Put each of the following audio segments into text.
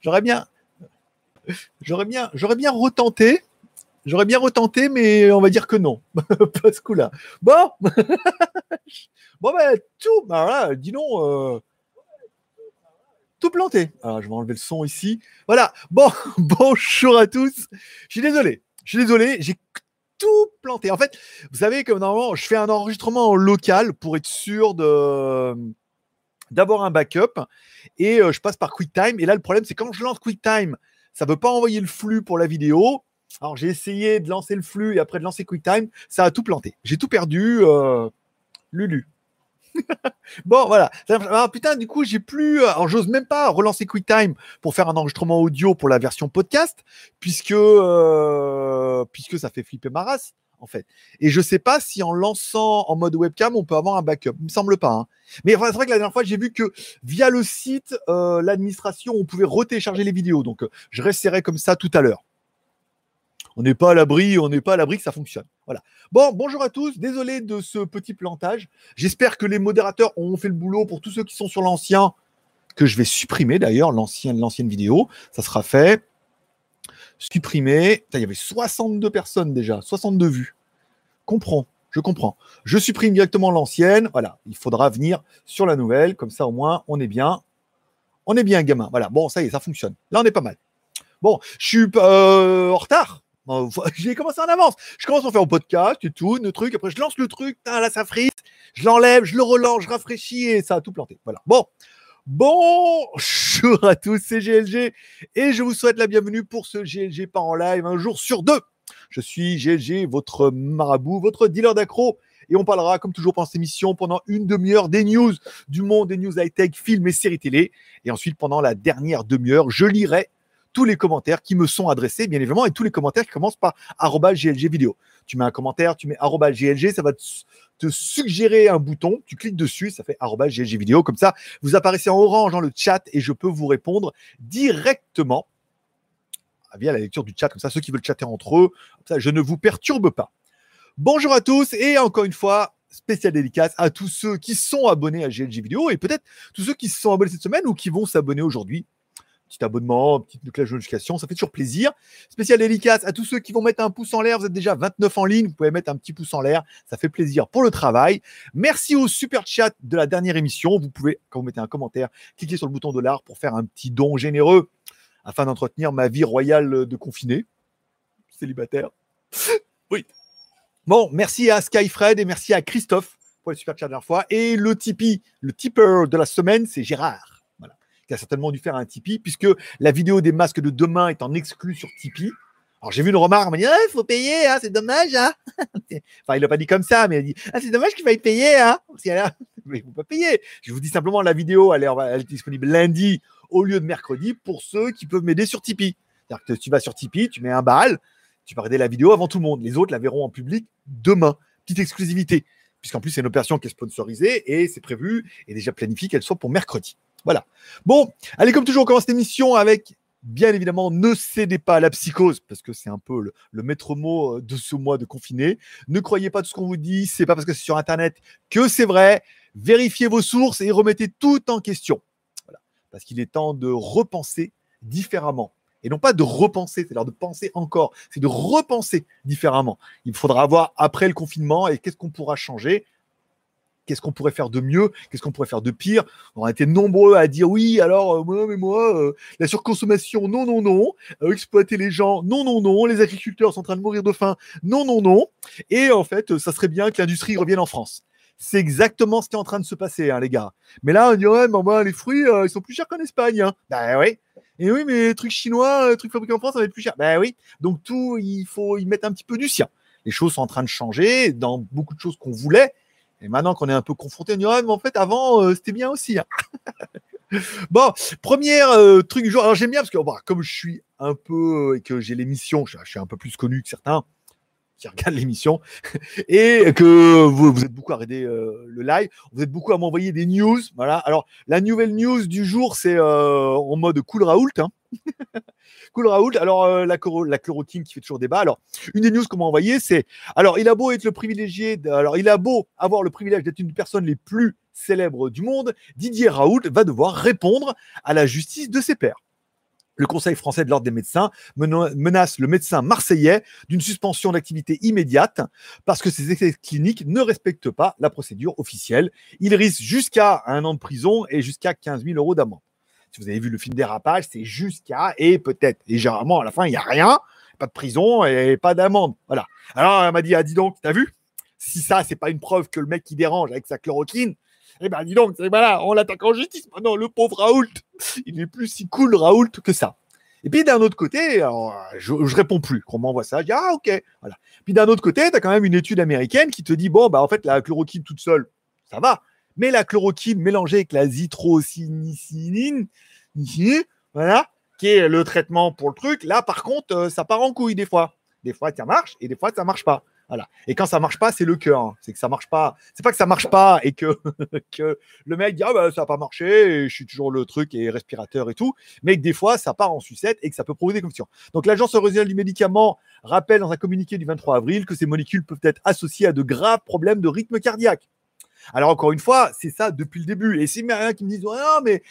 J'aurais bien, j'aurais bien, j'aurais bien retenté. J'aurais bien retenté, mais on va dire que non. pas ce coup-là. Bon, bon ben tout, bah voilà, dis donc, euh, tout planté. Alors, je vais enlever le son ici. Voilà. Bon, bonjour à tous. Je suis désolé. Je suis désolé. J'ai tout planté. En fait, vous savez que normalement, je fais un enregistrement en local pour être sûr de d'avoir un backup et euh, je passe par QuickTime. Et là, le problème, c'est quand je lance QuickTime, ça ne veut pas envoyer le flux pour la vidéo. Alors, j'ai essayé de lancer le flux et après de lancer QuickTime, ça a tout planté. J'ai tout perdu. Euh, Lulu. bon, voilà. Alors, putain, du coup, j'ai plus. Euh, alors, j'ose même pas relancer QuickTime pour faire un enregistrement audio pour la version podcast, puisque, euh, puisque ça fait flipper ma race, en fait. Et je sais pas si en lançant en mode webcam, on peut avoir un backup. Il me semble pas. Hein. Mais c'est vrai que la dernière fois, j'ai vu que via le site, euh, l'administration, on pouvait retélécharger les vidéos. Donc, je resterai comme ça tout à l'heure. On n'est pas à l'abri, on n'est pas à l'abri que ça fonctionne. Voilà. Bon, bonjour à tous. Désolé de ce petit plantage. J'espère que les modérateurs ont fait le boulot pour tous ceux qui sont sur l'ancien, que je vais supprimer d'ailleurs, l'ancienne vidéo. Ça sera fait. Supprimer. il y avait 62 personnes déjà, 62 vues. Comprends, je comprends. Je supprime directement l'ancienne. Voilà, il faudra venir sur la nouvelle. Comme ça, au moins, on est bien. On est bien, gamin. Voilà, bon, ça y est, ça fonctionne. Là, on est pas mal. Bon, je suis euh, en retard. J'ai commencé en avance. Je commence à faire un podcast et tout, le truc. Après, je lance le truc. Là, ça frise. Je l'enlève, je le relance, je rafraîchis et ça a tout planté. Voilà. Bon. Bonjour à tous, c'est GLG et je vous souhaite la bienvenue pour ce GLG pas en live un jour sur deux. Je suis GLG, votre marabout, votre dealer d'accro et on parlera, comme toujours pendant cette émission, pendant une demi-heure des news du monde des news high-tech, films et séries télé. Et ensuite, pendant la dernière demi-heure, je lirai tous les commentaires qui me sont adressés, bien évidemment, et tous les commentaires qui commencent par GLG vidéo. Tu mets un commentaire, tu mets GLG, ça va te, suggérer un bouton, tu cliques dessus, ça fait GLG vidéo. Comme ça, vous apparaissez en orange dans le chat et je peux vous répondre directement via la lecture du chat. Comme ça, ceux qui veulent chatter entre eux, ça, je ne vous perturbe pas. Bonjour à tous et encore une fois, spécial dédicace à tous ceux qui sont abonnés à GLG vidéo et peut-être tous ceux qui se sont abonnés cette semaine ou qui vont s'abonner aujourd'hui petit abonnement, petite cloche de notification, ça fait toujours plaisir. Spécial dédicace à tous ceux qui vont mettre un pouce en l'air, vous êtes déjà 29 en ligne, vous pouvez mettre un petit pouce en l'air, ça fait plaisir pour le travail. Merci au super chat de la dernière émission, vous pouvez, quand vous mettez un commentaire, cliquer sur le bouton dollar pour faire un petit don généreux afin d'entretenir ma vie royale de confiné, célibataire. oui. Bon, merci à Skyfred et merci à Christophe pour le super chat de la dernière fois. Et le Tipeee, le tipper de la semaine, c'est Gérard qui a certainement dû faire un Tipeee, puisque la vidéo des masques de demain est en exclu sur Tipeee. Alors j'ai vu une remarque, on m'a dit il faut payer, hein, c'est dommage. Hein. enfin, il l'a pas dit comme ça, mais il a dit ah, c'est dommage qu'il faille payer. Hein. mais faut pas payer. Je vous dis simplement la vidéo, elle est, elle est disponible lundi au lieu de mercredi pour ceux qui peuvent m'aider sur Tipeee. C'est-à-dire que tu vas sur Tipeee, tu mets un bal, tu vas regarder la vidéo avant tout le monde. Les autres la verront en public demain. Petite exclusivité, puisqu'en plus c'est une opération qui est sponsorisée et c'est prévu et déjà planifié qu'elle soit pour mercredi. Voilà. Bon, allez, comme toujours, on commence l'émission avec, bien évidemment, ne cédez pas à la psychose, parce que c'est un peu le, maître mot euh, de ce mois de confiné. Ne croyez pas tout ce qu'on vous dit, c'est pas parce que c'est sur Internet que c'est vrai. Vérifiez vos sources et remettez tout en question. Voilà. Parce qu'il est temps de repenser différemment. Et non pas de repenser, c'est-à-dire de penser encore, c'est de repenser différemment. Il faudra voir après le confinement et qu'est-ce qu'on pourra changer qu'est-ce qu'on pourrait faire de mieux, qu'est-ce qu'on pourrait faire de pire. On a été nombreux à dire oui, alors euh, moi, mais moi, euh, la surconsommation, non, non, non, euh, exploiter les gens, non, non, non, les agriculteurs sont en train de mourir de faim, non, non, non. Et en fait, ça serait bien que l'industrie revienne en France. C'est exactement ce qui est en train de se passer, hein, les gars. Mais là, on dit ouais, mais les fruits, ils sont plus chers qu'en Espagne. Hein. Ben oui. Et oui, mais les trucs chinois, les trucs fabriqués en France, ça va être plus cher. Ben oui. Donc tout, il faut y mettre un petit peu du sien. Les choses sont en train de changer dans beaucoup de choses qu'on voulait. Et maintenant qu'on est un peu confronté, on dit mais en fait avant euh, c'était bien aussi. Hein. bon, premier euh, truc du jour. Alors j'aime bien parce que comme je suis un peu et que j'ai l'émission, je, suis un peu plus connu que certains qui regardent l'émission et que vous, vous, êtes beaucoup à regarder euh, le live, vous êtes beaucoup à m'envoyer des news. Voilà. Alors la nouvelle news du jour, c'est en mode cool Raoult. Hein. Cool Raoul. Alors euh, la, chloroquine qui fait toujours débat. Alors une des news qu'on m'a envoyé, c'est alors il a beau être le privilégié, alors il a beau avoir le privilège d'être une des personnes les plus célèbres du monde, Didier Raoult va devoir répondre à la justice de ses pairs. Le Conseil français de l'ordre des médecins menace le médecin marseillais d'une suspension d'activité immédiate parce que ses essais cliniques ne respectent pas la procédure officielle. Il risque jusqu'à un an de prison et jusqu'à 15 000 euros d'amende. Si vous avez vu le film Dérapage, c'est jusqu'à et peut-être. Et généralement, à la fin, il n'y a rien, pas de prison et pas d'amende. Voilà. Alors, elle m'a dit, ah, dis donc, t'as vu? Si ça, c'est pas une preuve que le mec qui dérange avec sa chloroquine, eh ben, dis donc, voilà, on l'attaque en justice. Maintenant, le pauvre Raoult, il n'est plus si cool, Raoult, que ça. Et puis d'un autre côté, je, je réponds plus. On m'envoie ça, je dis ah ok, voilà. Puis d'un autre côté, tu as quand même une étude américaine qui te dit bon bah en fait la chloroquine toute seule, ça va, mais la chloroquine mélangée avec la zitrocinicinine, voilà, qui est le traitement pour le truc, là par contre euh, ça part en couille des fois. Des fois ça marche et des fois ça marche pas. Voilà. Et quand ça marche pas, c'est le cœur. Hein. C'est que ça marche pas. C'est pas que ça marche pas et que, le mec dit ah bah ça a pas marché, je suis toujours le truc et respirateur et tout, mais que des fois ça part en sucette et que ça peut provoquer des confusions. Donc l'agence régionale du médicament rappelle dans un communiqué du 23 avril que ces molécules peuvent être associées à de graves problèmes de rythme cardiaque. Alors encore une fois, c'est ça depuis le début. Et c'est rien qui me disent non mais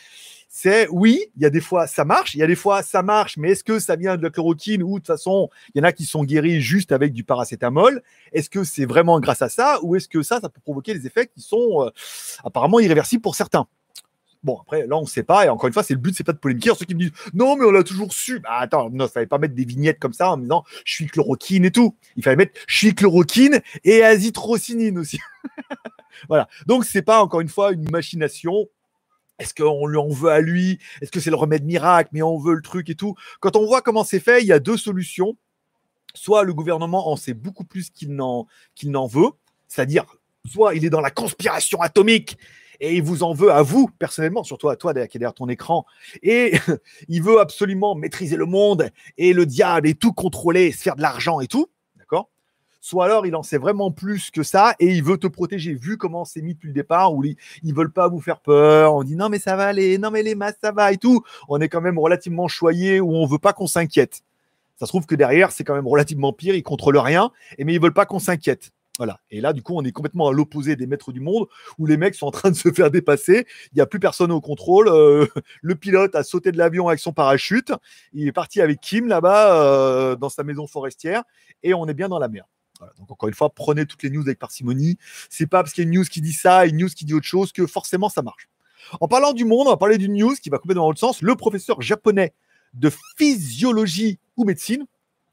c'est oui, il y a des fois ça marche, il y a des fois ça marche, mais est-ce que ça vient de la chloroquine ou de toute façon, il y en a qui sont guéris juste avec du paracétamol? Est-ce que c'est vraiment grâce à ça ou est-ce que ça, ça peut provoquer des effets qui sont euh, apparemment irréversibles pour certains? Bon, après, là, on ne sait pas. Et encore une fois, c'est le but, c'est pas de polémiquer. ceux qui me disent non, mais on l'a toujours su. Bah, attends, non, ça fallait pas mettre des vignettes comme ça en me disant je suis chloroquine et tout. Il fallait mettre je suis chloroquine et azithromycine aussi. voilà. Donc, c'est pas encore une fois une machination. Est-ce qu'on lui en veut à lui? Est-ce que c'est le remède miracle, mais on veut le truc et tout Quand on voit comment c'est fait, il y a deux solutions. Soit le gouvernement en sait beaucoup plus qu'il n'en veut, c'est-à-dire soit il est dans la conspiration atomique et il vous en veut à vous personnellement, surtout à toi qui est derrière ton écran, et il veut absolument maîtriser le monde et le diable et tout contrôler, se faire de l'argent et tout soit alors il en sait vraiment plus que ça et il veut te protéger, vu comment c'est mis depuis le départ, où ils, ne veulent pas vous faire peur, on dit non mais ça va aller, non mais les masses ça va et tout, on est quand même relativement choyé, où on veut pas qu'on s'inquiète. Ça se trouve que derrière c'est quand même relativement pire, ils contrôlent rien, et mais ils veulent pas qu'on s'inquiète. Voilà. Et là, du coup, on est complètement à l'opposé des maîtres du monde, où les mecs sont en train de se faire dépasser. Il n'y a plus personne au contrôle. Euh, le pilote a sauté de l'avion avec son parachute. Il est parti avec Kim là-bas euh, dans sa maison forestière, et on est bien dans la mer. Donc encore une fois, prenez toutes les news avec parcimonie. C'est pas parce qu'il y a une news qui dit ça une news qui dit autre chose que forcément ça marche. En parlant du monde, on va parler d'une news qui va complètement dans l'autre sens. Le professeur japonais de physiologie ou médecine,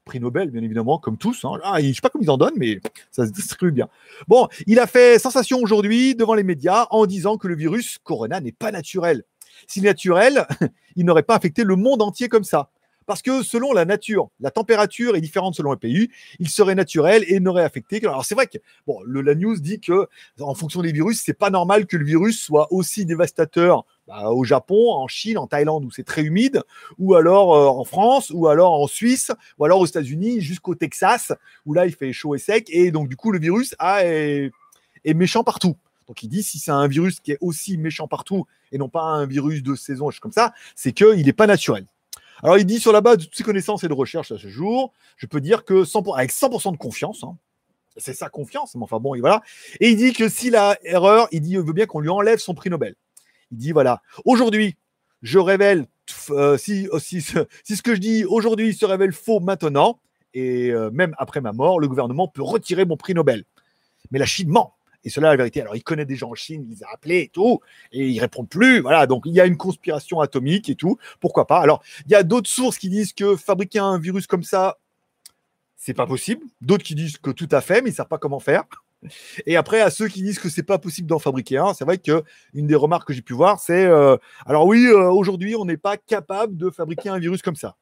prix Nobel bien évidemment, comme tous. Hein. Ah, je sais pas comment ils en donnent, mais ça se distribue bien. Bon, il a fait sensation aujourd'hui devant les médias en disant que le virus Corona n'est pas naturel. Si naturel, il n'aurait pas affecté le monde entier comme ça. Parce que selon la nature, la température est différente selon les pays. Il serait naturel et n'aurait affecté que. Alors c'est vrai que bon, la news dit que en fonction des virus, c'est pas normal que le virus soit aussi dévastateur bah, au Japon, en Chine, en Thaïlande où c'est très humide, ou alors euh, en France, ou alors en Suisse, ou alors aux États-Unis jusqu'au Texas où là il fait chaud et sec et donc du coup le virus est, méchant partout. Donc il dit si c'est un virus qui est aussi méchant partout et non pas un virus de saison, comme ça, c'est qu'il n'est pas naturel. Alors, il dit sur la base de toutes ses connaissances et de recherches à ce jour, je peux dire que 100%, avec 100% de confiance, hein, c'est sa confiance, mais enfin bon, et voilà. Et il dit que s'il a erreur, il dit il veut bien qu'on lui enlève son prix Nobel. Dit voilà, aujourd'hui, je révèle, euh, si, si, si, ce que je dis aujourd'hui se révèle faux maintenant, et euh, même après ma mort, le gouvernement peut retirer mon prix Nobel. Mais la Chine ment. Et cela, la vérité. Alors, il connaît des gens en Chine, il les a appelés et tout, et ils répondent plus. Voilà, donc il y a une conspiration atomique et tout. Pourquoi pas Alors, il y a d'autres sources qui disent que fabriquer un virus comme ça, c'est pas possible. D'autres qui disent que tout à fait, mais ils savent pas comment faire. Et après, à ceux qui disent que c'est pas possible d'en fabriquer un, c'est vrai que une des remarques que j'ai pu voir, c'est euh, alors oui, euh, aujourd'hui, on n'est pas capable de fabriquer un virus comme ça.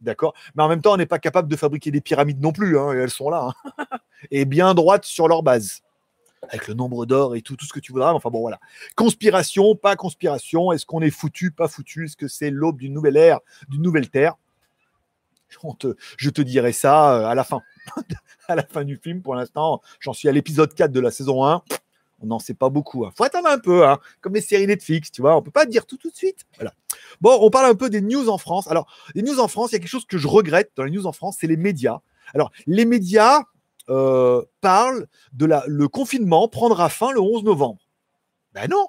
D'accord? Mais en même temps, on n'est pas capable de fabriquer des pyramides non plus. Hein, et elles sont là. Hein. et bien droites sur leur base avec le nombre d'or et tout, tout ce que tu voudras. Enfin bon, voilà. Conspiration, pas conspiration. Est-ce qu'on est foutu, pas foutu? Est-ce que c'est l'aube d'une nouvelle ère, d'une nouvelle terre? Je te dirai ça euh, à la fin. à la fin du film, pour l'instant, j'en suis à l'épisode 4 de la saison 1. On n'en sait pas beaucoup. Hein. Faut attendre un peu, hein. comme les séries Netflix, tu vois. On peut pas dire tout tout de suite. Voilà. Bon, on parle un peu des news en France. Alors, les news en France, il y a quelque chose que je regrette dans les news en France, c'est les médias. Alors, les médias, euh, parle de la, le confinement prendra fin le 11 novembre. Ben non,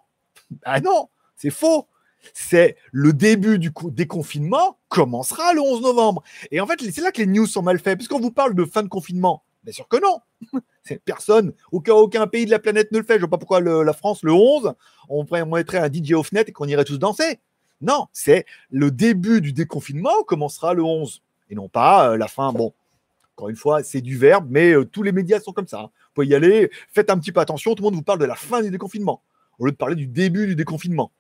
ben non, c'est faux. C'est le début du déconfinement commencera le 11 novembre. Et en fait, c'est là que les news sont mal faites, puisqu'on vous parle de fin de confinement. Bien sûr que non. Personne, aucun, pays de la planète ne le fait. Je ne vois pas pourquoi la France, le 11, on, mettrait un DJ off net et qu'on irait tous danser. Non, c'est le début du déconfinement commencera le 11 et non pas euh, la fin. Bon, encore une fois, c'est du verbe, mais euh, tous les médias sont comme ça. Hein. Vous pouvez y aller, faites un petit peu attention, tout le monde vous parle de la fin du déconfinement, au lieu de parler du début du déconfinement.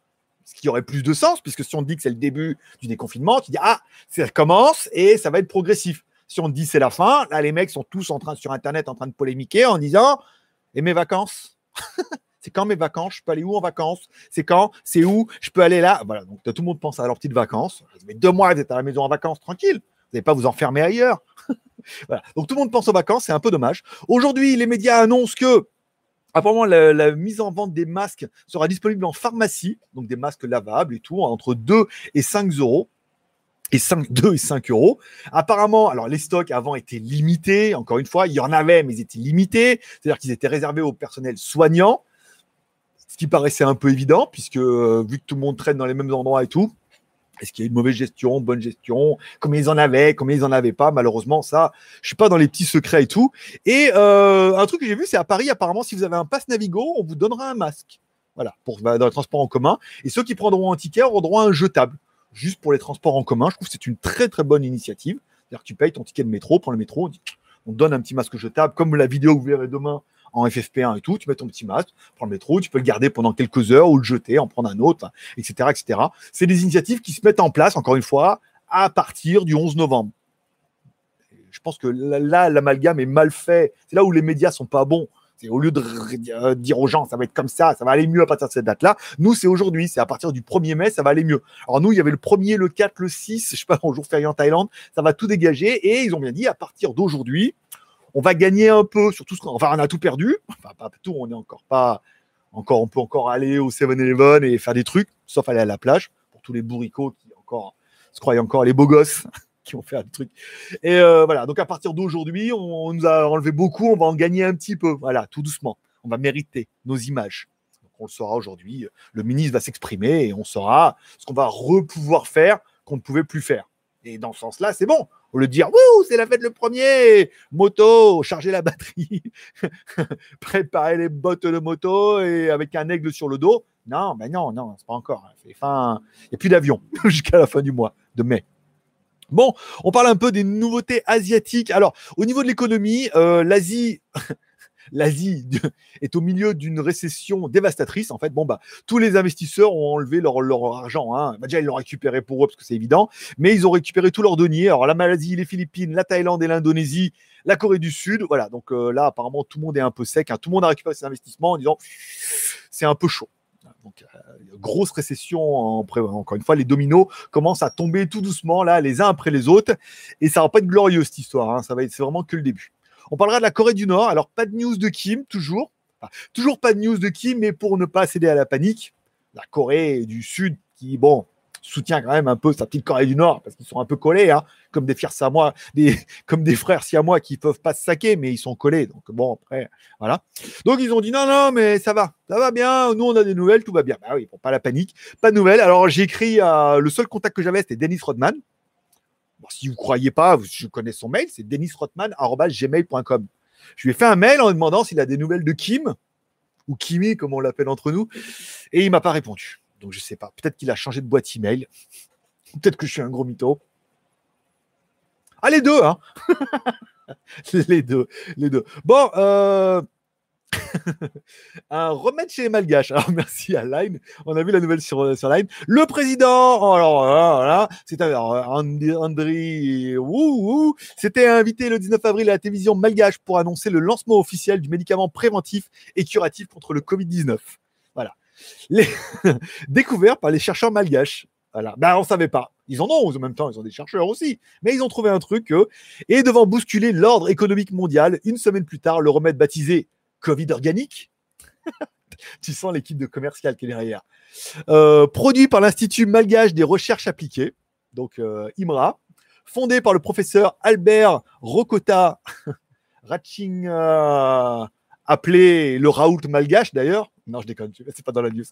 Ce qui aurait plus de sens, puisque si on dit que c'est le début du déconfinement, tu dis Ah, ça commence et ça va être progressif. Si on dit c'est la fin, là, les mecs sont tous en train sur Internet en train de polémiquer en disant Et mes vacances? C'est quand mes vacances? Je peux aller où en vacances? C'est quand? C'est où? Je peux aller là? Voilà, donc tout le monde pense à leurs petites vacances. Mais deux mois, vous êtes à la maison en vacances, tranquille. Vous n'allez pas vous enfermer ailleurs. voilà. Donc tout le monde pense aux vacances, c'est un peu dommage. Aujourd'hui, les médias annoncent que Apparemment, la, mise en vente des masques sera disponible en pharmacie, donc des masques lavables et tout, entre 2 et 5 euros. Et 5, 2 et 5 euros. Apparemment, alors les stocks avant étaient limités. Encore une fois, il y en avait, mais ils étaient limités. C'est-à-dire qu'ils étaient réservés au personnel soignant ce qui paraissait un peu évident, puisque euh, vu que tout le monde traîne dans les mêmes endroits et tout, est-ce qu'il y a une mauvaise gestion, bonne gestion? Combien ils en avaient Combien ils en avaient pas? Malheureusement, ça, je suis pas dans les petits secrets et tout. Et euh, un truc que j'ai vu, c'est à Paris, apparemment, si vous avez un pass Navigo, on vous donnera un masque. Voilà, pour bah, dans les transports en commun. Et ceux qui prendront un ticket auront droit à un jetable, juste pour les transports en commun. Je trouve que c'est une très très bonne initiative. C'est-à-dire que tu payes ton ticket de métro, prends le métro, on donne un petit masque jetable, comme la vidéo que vous verrez demain en FFP1 et tout, tu mets ton petit masque, prends le métro, tu peux le garder pendant quelques heures ou le jeter, en prendre un autre, etc. etc. C'est des initiatives qui se mettent en place, encore une fois, à partir du 11 novembre. Je pense que là, l'amalgame est mal fait. C'est là où les médias sont pas bons. C'est au lieu de euh, dire aux gens ça va être comme ça, ça va aller mieux à partir de cette date-là. Nous, c'est aujourd'hui, c'est à partir du 1er mai, ça va aller mieux. Alors nous, il y avait le 1er, le 4, le 6, je sais pas, en jour férié en Thaïlande, ça va tout dégager et ils ont bien dit à partir d'aujourd'hui, on va gagner un peu sur tout ce qu'on. Enfin, on a tout perdu. Enfin, pas tout, on est encore pas. Encore, on peut encore aller au 7-Eleven et faire des trucs, sauf aller à la plage, pour tous les bourricots qui encore se croient encore les beaux gosses qui vont faire des trucs. Et euh, voilà, donc à partir d'aujourd'hui, on, nous a enlevé beaucoup, on va en gagner un petit peu. Voilà, tout doucement. On va mériter nos images. On le saura aujourd'hui. Le ministre va s'exprimer et on saura ce qu'on va repouvoir faire qu'on ne pouvait plus faire. Et dans ce sens-là, c'est bon. Au lieu de dire, c'est la fête le premier, moto, charger la batterie, préparer les bottes de moto et avec un aigle sur le dos. Non, mais non, non, c'est pas encore. Il n'y a plus d'avion jusqu'à la fin du mois de mai. Bon, on parle un peu des nouveautés asiatiques. Alors, au niveau de l'économie, euh, l'Asie, l'Asie est au milieu d'une récession dévastatrice. En fait, bon, bah, tous les investisseurs ont enlevé leur, argent. Hein. Bah, déjà, ils l'ont récupéré pour eux parce que c'est évident, mais ils ont récupéré tous leurs deniers. Alors, la Malaisie, les Philippines, la Thaïlande et l'Indonésie, la Corée du Sud. Voilà, donc euh, là, apparemment, tout le monde est un peu sec. Hein. Tout le monde a récupéré ses investissements en disant c'est un peu chaud. Donc, euh, grosse récession. En, encore une fois, les dominos commencent à tomber tout doucement, là, les uns après les autres. Et ça va pas être glorieux, cette histoire. Hein. C'est vraiment que le début. On parlera de la Corée du Nord. Alors, pas de news de Kim, toujours. toujours pas de news de Kim, mais pour ne pas céder à la panique, la Corée du Sud, qui, bon, soutient quand même un peu sa petite Corée du Nord, parce qu'ils sont un peu collés, hein, comme des frères siamois, comme des frères siamois qui peuvent pas se saquer, mais ils sont collés. Donc, bon, après, voilà. Donc, ils ont dit non, non, mais ça va, ça va bien. Nous, on a des nouvelles, tout va bien. Bah oui, pas la panique, pas de nouvelles. Alors, j'ai écrit, à... le seul contact que j'avais, c'était Dennis Rodman si vous ne croyez pas, je connais son mail, c'est denisrotman.gmail.com. Je lui ai fait un mail en lui demandant s'il a des nouvelles de Kim, ou Kimi, comme on l'appelle entre nous, et il m'a pas répondu. Donc je ne sais pas. Peut-être qu'il a changé de boîte email. Peut-être que je suis un gros mytho. Ah, les deux, hein Les deux, les deux. Bon, euh, un remède chez les Malgaches. Alors merci à Line. On a vu la nouvelle sur, sur Line. Le président, alors voilà, c'était André, c'était invité le 19 avril à la télévision malgache pour annoncer le lancement officiel du médicament préventif et curatif contre le Covid-19. Voilà. Découvert par les chercheurs malgaches. Voilà. Ben, on savait pas. Ils en ont en même temps, ils ont des chercheurs aussi. Mais ils ont trouvé un truc. et devant bousculer l'ordre économique mondial, une semaine plus tard, le remède baptisé Covid organique. tu sens l'équipe de commercial qui est derrière. Euh, produit par l'Institut malgache des recherches appliquées, donc euh, IMRA, fondé par le professeur Albert Rokota Ratching appelé le Raoult malgache d'ailleurs, non je déconne, c'est pas dans la news,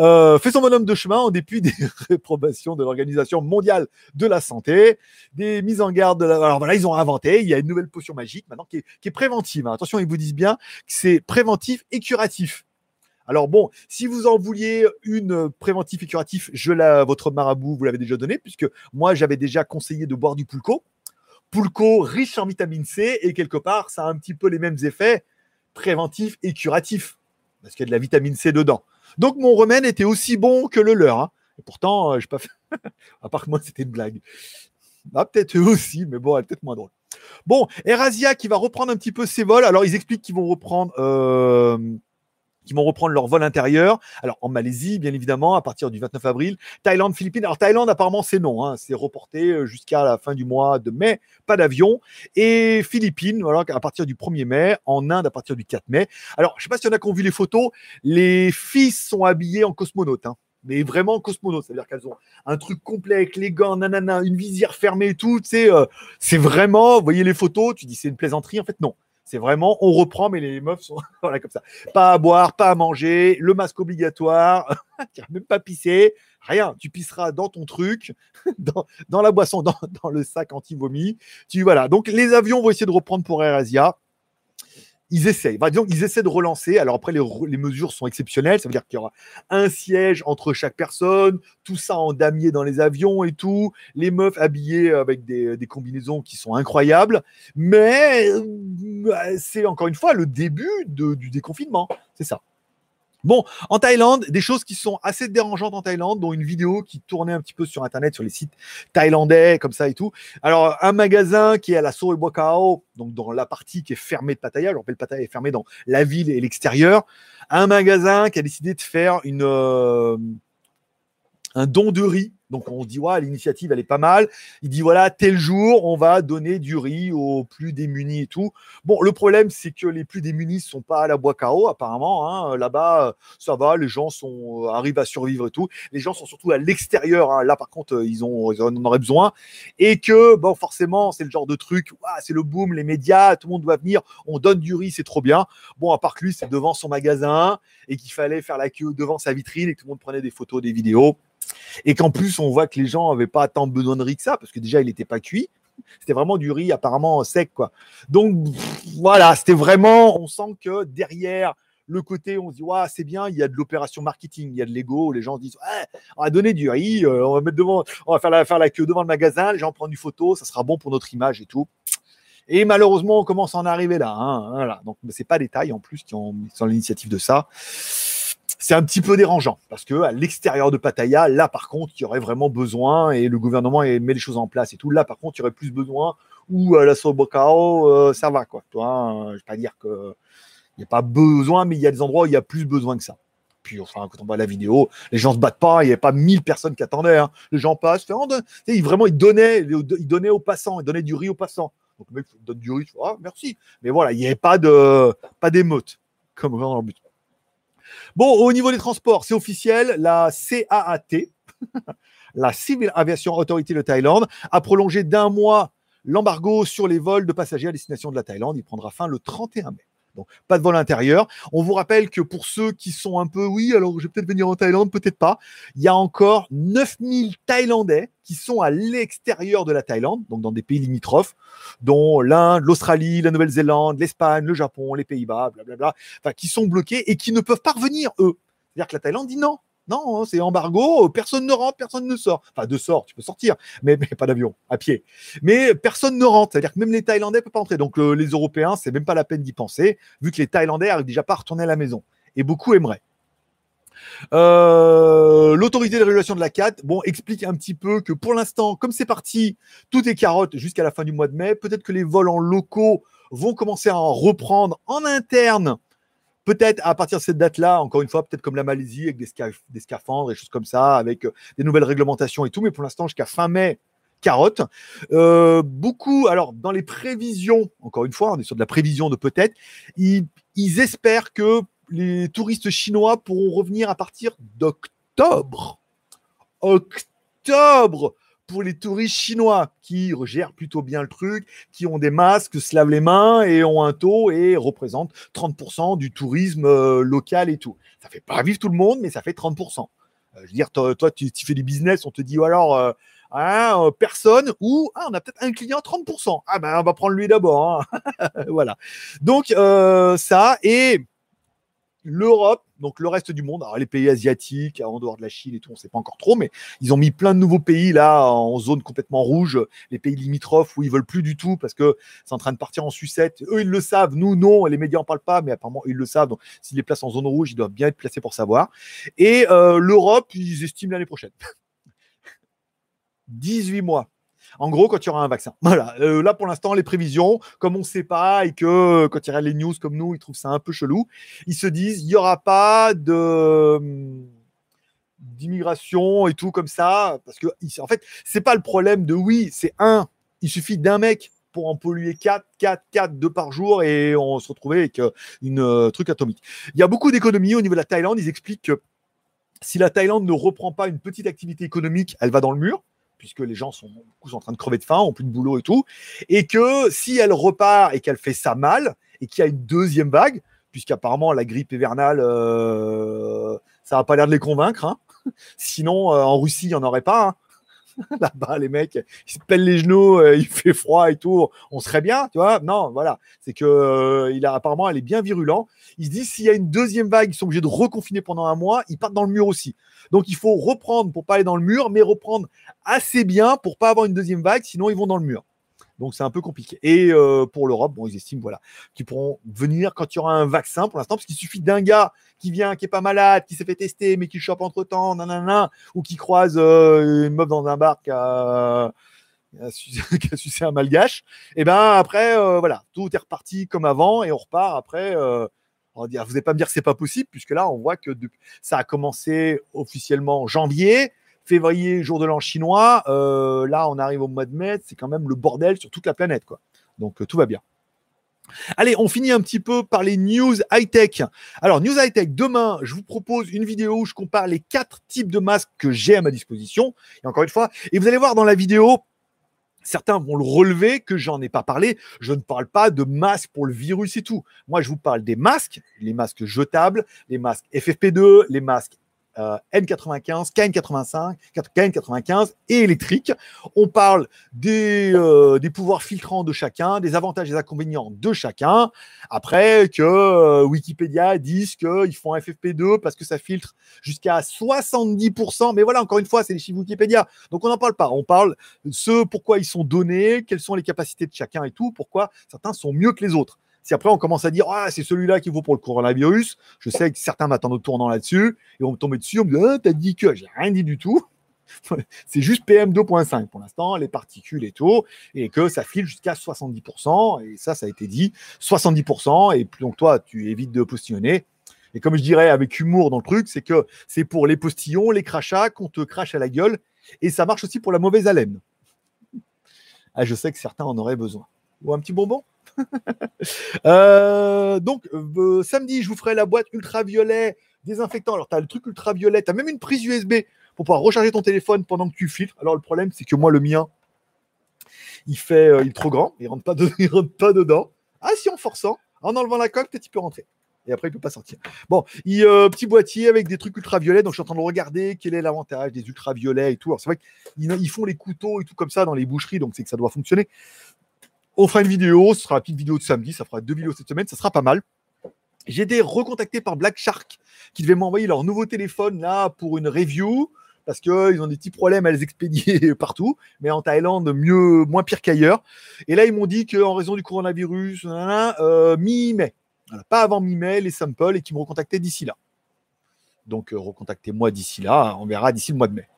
euh, fait son bonhomme de chemin en dépit des réprobations de l'Organisation mondiale de la santé, des mises en garde. De la... Alors voilà, ils ont inventé, il y a une nouvelle potion magique maintenant qui est, préventive. Hein. Attention, ils vous disent bien que c'est préventif et curatif. Alors bon, si vous en vouliez une préventive et curatif, je votre marabout vous l'avez déjà donné, puisque moi j'avais déjà conseillé de boire du pulco. Pulco riche en vitamine C et quelque part ça a un petit peu les mêmes effets préventif et curatif, parce qu'il y a de la vitamine C dedans. Donc mon remède était aussi bon que le leur. Hein. Et pourtant, euh, je pas fait. à part que moi, c'était une blague. Ah, peut-être eux aussi, mais bon, elle est peut-être moins drôle. Bon, Erasia qui va reprendre un petit peu ses vols. Alors, ils expliquent qu'ils vont reprendre euh, qui vont reprendre leur vol intérieur. Alors en Malaisie, bien évidemment, à partir du 29 avril. Thaïlande, Philippines. Alors Thaïlande, apparemment, c'est non. Hein. C'est reporté euh, jusqu'à la fin du mois de mai. Pas d'avion. Et Philippines, voilà, à partir du 1er mai. En Inde, à partir du 4 mai. Alors, je ne sais pas s'il y en a qui ont vu les photos. Les filles sont habillées en cosmonautes. Hein. mais vraiment cosmonautes, c'est-à-dire qu'elles ont un truc complet avec les gants, nanana, une visière fermée et tout, tu euh, c'est vraiment, vous voyez les photos, tu dis c'est une plaisanterie, en fait non, c'est vraiment, on reprend, mais les meufs sont voilà, comme ça. Pas à boire, pas à manger, le masque obligatoire, même pas pisser, rien. Tu pisseras dans ton truc, dans, la boisson, dans, le sac anti-vomi. Tu, voilà. Donc, les avions vont essayer de reprendre pour AirAsia ils ils essaient de relancer. Alors après, les, mesures sont exceptionnelles. Ça veut dire qu'il y aura un siège entre chaque personne, tout ça en damier dans les avions et tout. Les meufs habillées avec des, combinaisons qui sont incroyables. Mais euh, c'est encore une fois le début du déconfinement. C'est ça. Bon, en Thaïlande, des choses qui sont assez dérangeantes en Thaïlande, dont une vidéo qui tournait un petit peu sur Internet, sur les sites thaïlandais, comme ça et tout. Alors, un magasin qui est à la Soe Bokao, donc dans la partie qui est fermée de Pattaya, je rappelle, Pattaya est fermée dans la ville et l'extérieur. Un magasin qui a décidé de faire euh, un don de riz donc on se dit, ouais, l'initiative, elle est pas mal. Il dit, voilà, tel jour, on va donner du riz aux plus démunis et tout. Bon, le problème, c'est que les plus démunis ne sont pas à la bois KO, apparemment. Hein. Là-bas, ça va, les gens sont, euh, arrivent à survivre et tout. Les gens sont surtout à l'extérieur. Hein. Là, par contre, ils, ont, en auraient besoin. Et que, forcément, c'est le genre de truc, c'est le boom, les médias, tout le monde doit venir, on donne du riz, c'est trop bien. Bon, à part que lui, c'est devant son magasin et qu'il fallait faire la queue devant sa vitrine et que tout le monde prenait des photos, des vidéos. Et qu'en plus, on voit que les gens n'avaient pas tant besoin de riz que ça, parce que déjà, il n'était pas cuit. C'était vraiment du riz apparemment sec, quoi. Donc, voilà, c'était vraiment, on sent que derrière le côté, on se dit, ouais, c'est bien, il y a de l'opération marketing, il y a de l'ego, les gens disent, on va donner du riz, euh, on va mettre devant, on va faire la, faire la queue devant le magasin, les gens prennent du photo, ça sera bon pour notre image et tout. Et malheureusement, on commence à en arriver là. Hein. Donc, c'est pas des tailles en plus qui ont, l'initiative de ça c'est un petit peu dérangeant parce que à l'extérieur de Pattaya, là par contre, il y aurait vraiment besoin et le gouvernement met les choses en place et tout. Là par contre, il y aurait plus besoin ou à la Sobokao, euh, ça va quoi. Toi, hein, je vais pas dire que il n'y a pas besoin, mais il y a des endroits où il y a plus besoin que ça. Puis enfin, quand on voit la vidéo, les gens se battent pas, il n'y avait pas mille personnes qui attendaient. Hein. Les gens passent, oh, vraiment, ils donnaient, ils donnaient aux passants, ils donnaient du riz aux passants. Donc le mec donne du riz, ah, merci. Mais voilà, il n'y avait pas de pas d'émeute comme dans le but. Bon, au niveau des transports, c'est officiel, la CAAT, la Civil Aviation Authority de Thaïlande, a prolongé d'un mois l'embargo sur les vols de passagers à destination de la Thaïlande. Il prendra fin le 31 mai. Donc, pas de vol intérieur. On vous rappelle que pour ceux qui sont un peu, oui, alors je vais peut-être venir en Thaïlande, peut-être pas, il y a encore 9000 Thaïlandais qui sont à l'extérieur de la Thaïlande, donc dans des pays limitrophes, dont l'Inde, l'Australie, la Nouvelle-Zélande, l'Espagne, le Japon, les Pays-Bas, blablabla, enfin, qui sont bloqués et qui ne peuvent pas revenir, eux. C'est-à-dire que la Thaïlande dit non, non, c'est embargo, personne ne rentre, personne ne sort. Enfin, de sort, tu peux sortir, mais, pas d'avion, à pied. Mais personne ne rentre, c'est-à-dire que même les Thaïlandais ne peuvent pas entrer. Donc les Européens, c'est même pas la peine d'y penser, vu que les Thaïlandais n'arrivent déjà pas à retourner à la maison. Et beaucoup aimeraient. Euh, l'autorité de régulation de la CAT, explique un petit peu que pour l'instant, comme c'est parti, tout est carotte jusqu'à la fin du mois de mai. Peut-être que les vols en locaux vont commencer à en reprendre en interne Peut-être à partir de cette date-là, encore une fois, peut-être comme la Malaisie avec des, scaphandres et choses comme ça, avec euh, des nouvelles réglementations et tout, mais pour l'instant, jusqu'à fin mai, carotte. Euh, beaucoup, alors dans les prévisions, encore une fois, on est sur de la prévision de peut-être, ils, espèrent que les touristes chinois pourront revenir à partir d'octobre. Octobre les touristes chinois qui gèrent plutôt bien le truc, qui ont des masques, se lavent les mains et ont un taux et représentent 30% du tourisme euh, local et tout. Ça fait pas vivre tout le monde, mais ça fait 30%. Euh, je veux dire, toi, tu, fais du business, on te dit, alors, euh, hein, personne ou ah, on a peut-être un client 30%. Ah ben, on va prendre lui d'abord. Hein. voilà. Donc, ça, et l'Europe, donc le reste du monde, les pays asiatiques, en dehors de la Chine et tout, on ne sait pas encore trop, mais ils ont mis plein de nouveaux pays là en zone complètement rouge, les pays limitrophes où ils veulent plus du tout parce que c'est en train de partir en sucette. Eux, ils le savent, nous, non, les médias en parlent pas, mais apparemment, ils le savent. Donc, s'ils les placent en zone rouge, ils doivent bien être placés pour savoir. Et euh, l'Europe, ils estiment l'année prochaine. 18 mois. En gros, quand il y aura un vaccin. Voilà. Euh, là, pour l'instant, les prévisions, comme on ne sait pas et que euh, quand il y aura les news comme nous, ils trouvent ça un peu chelou, ils se disent il n'y aura pas de hum, d'immigration et tout comme ça. Parce que, en fait, c'est pas le problème de oui, c'est un, il suffit d'un mec pour en polluer 4, 4, 4, 2 par jour et on se retrouvait avec euh, une truc atomique. Il y a beaucoup d'économies au niveau de la Thaïlande. Ils expliquent que si la Thaïlande ne reprend pas une petite activité économique, elle va dans le mur puisque les gens sont, en train de crever de faim, ont plus de boulot et tout, et que si elle repart et qu'elle fait ça mal, et qu'il y a une deuxième vague, puisqu'apparemment la grippe hivernale, euh, ça n'a pas l'air de les convaincre, hein. sinon euh, en Russie, il n'y en aurait pas. Hein. Là-bas, les mecs, ils se pèlent les genoux, euh, il fait froid et tout, on serait bien, tu vois. Non, voilà, c'est que a apparemment, elle est bien virulent. Il se dit s'il y a une deuxième vague, ils sont obligés de reconfiner pendant un mois, ils partent dans le mur aussi. Donc il faut reprendre pour pas aller dans le mur, mais reprendre assez bien pour pas avoir une deuxième vague, sinon ils vont dans le mur. Donc c'est un peu compliqué. Et euh, pour l'Europe, bon, ils estiment voilà, qu'ils pourront venir quand il y aura un vaccin pour l'instant, parce qu'il suffit d'un gars qui vient, qui est pas malade, qui s'est fait tester, mais qui chope entre temps, nanana, ou qui croise euh, une meuf dans un bar qui a, sucé un malgache. Et ben après, euh, voilà, tout est reparti comme avant et on repart après vous n'allez pas me dire que c'est pas possible, puisque là, on voit que ça a commencé officiellement en janvier, février, jour de l'an chinois. Euh, là, on arrive au mois de mai, c'est quand même le bordel sur toute la planète. Donc euh, tout va bien. Allez, on finit un petit peu par les news high-tech. Alors, news high-tech, demain, je vous propose une vidéo où je compare les quatre types de masques que j'ai à ma disposition. Et encore une fois, et vous allez voir dans la vidéo, Certains vont le relever que j'en ai pas parlé. Je ne parle pas de masques pour le virus et tout. Moi, je vous parle des masques, les masques jetables, les masques FFP2, les masques N95, KN85, KN95 et électrique. On parle des, euh, des, pouvoirs filtrants de chacun, des avantages et des inconvénients de chacun. Après, que euh, Wikipédia disent qu'ils font FFP2 parce que ça filtre jusqu'à 70%. Mais voilà, encore une fois, c'est les chiffres Wikipédia. Donc on n'en parle pas. On parle de ce pourquoi ils sont donnés, quelles sont les capacités de chacun et tout, pourquoi certains sont mieux que les autres. Si après on commence à dire ah c'est celui-là qui vaut pour le coronavirus, je sais que certains m'attendent au tournant là-dessus et on me tomber dessus, on me dit ah, t'as dit que j'ai rien dit du tout. c'est juste PM2.5 pour l'instant, les particules et tout, et que ça file jusqu'à 70%, et ça, ça a été dit, 70%, et donc toi, tu évites de postillonner. Et comme je dirais avec humour dans le truc, c'est que c'est pour les postillons, les crachats, qu'on te crache à la gueule, et ça marche aussi pour la mauvaise haleine. Ah, je sais que certains en auraient besoin. Ou un petit bonbon? euh, donc, euh, samedi, je vous ferai la boîte ultraviolet désinfectant. Alors, tu as le truc ultraviolet, tu as même une prise USB pour pouvoir recharger ton téléphone pendant que tu filtres. Alors, le problème, c'est que moi, le mien, il fait, euh, est trop grand, il pas, rentre pas dedans. Ah, si, en forçant, en enlevant la coque, peut-être il peut rentrer. Et après, il peut pas sortir. Bon, il, petit boîtier avec des trucs ultraviolets. Donc, je suis en train de regarder quel est l'avantage des ultraviolets et tout. Alors, c'est vrai qu'ils font les couteaux et tout comme ça dans les boucheries, donc c'est que ça doit fonctionner. On fera une vidéo, ce sera la petite vidéo de samedi, ça fera deux vidéos cette semaine, ça sera pas mal. J'ai été recontacté par Black Shark qui devait m'envoyer leur nouveau téléphone là pour une review parce qu'ils ont des petits problèmes à les expédier partout, mais en Thaïlande, mieux, moins pire qu'ailleurs. Et là, ils m'ont dit qu'en raison du coronavirus, euh, mi-mai, pas avant mi-mai, les samples et qu'ils me recontactaient d'ici là. Donc, euh, recontactez-moi d'ici là, on verra d'ici le mois de mai.